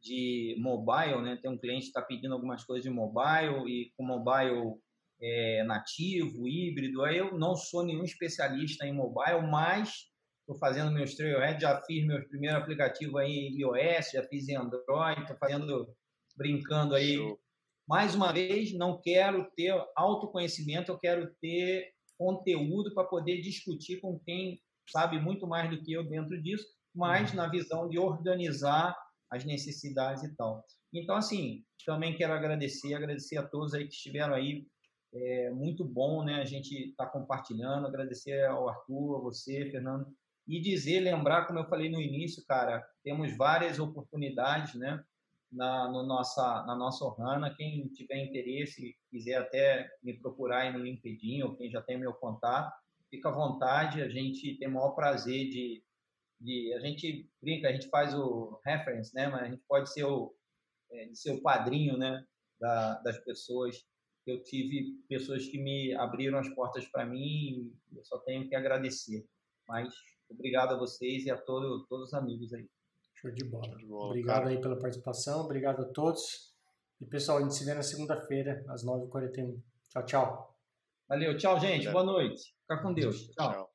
de mobile, né? Tem um cliente que está pedindo algumas coisas de mobile e com mobile é, nativo, híbrido. Aí eu não sou nenhum especialista em mobile, mas estou fazendo meus Trailhead, já fiz meus primeiros aplicativos aí em iOS, já fiz em Android, estou fazendo, brincando aí Show mais uma vez, não quero ter autoconhecimento, eu quero ter conteúdo para poder discutir com quem sabe muito mais do que eu dentro disso, mas uhum. na visão de organizar as necessidades e tal. Então, assim, também quero agradecer, agradecer a todos aí que estiveram aí. É muito bom, né? A gente está compartilhando. Agradecer ao Arthur, a você, Fernando. E dizer, lembrar, como eu falei no início, cara, temos várias oportunidades, né? Na, no nossa, na nossa Ohana. Quem tiver interesse, quiser até me procurar aí no LinkedIn ou quem já tem meu contato, fica à vontade. A gente tem o maior prazer de, de a gente brinca, a gente faz o reference, né? Mas a gente pode ser o, é, ser o padrinho, né? Da, das pessoas. Eu tive pessoas que me abriram as portas para mim eu só tenho que agradecer. Mas obrigado a vocês e a todo, todos os amigos aí. Show de bola. Show de bola obrigado cara. aí pela participação, obrigado a todos. E pessoal, a gente se vê na segunda-feira, às 9h41. Tchau, tchau. Valeu, tchau, gente. Boa noite. Fica com Deus. tchau. tchau.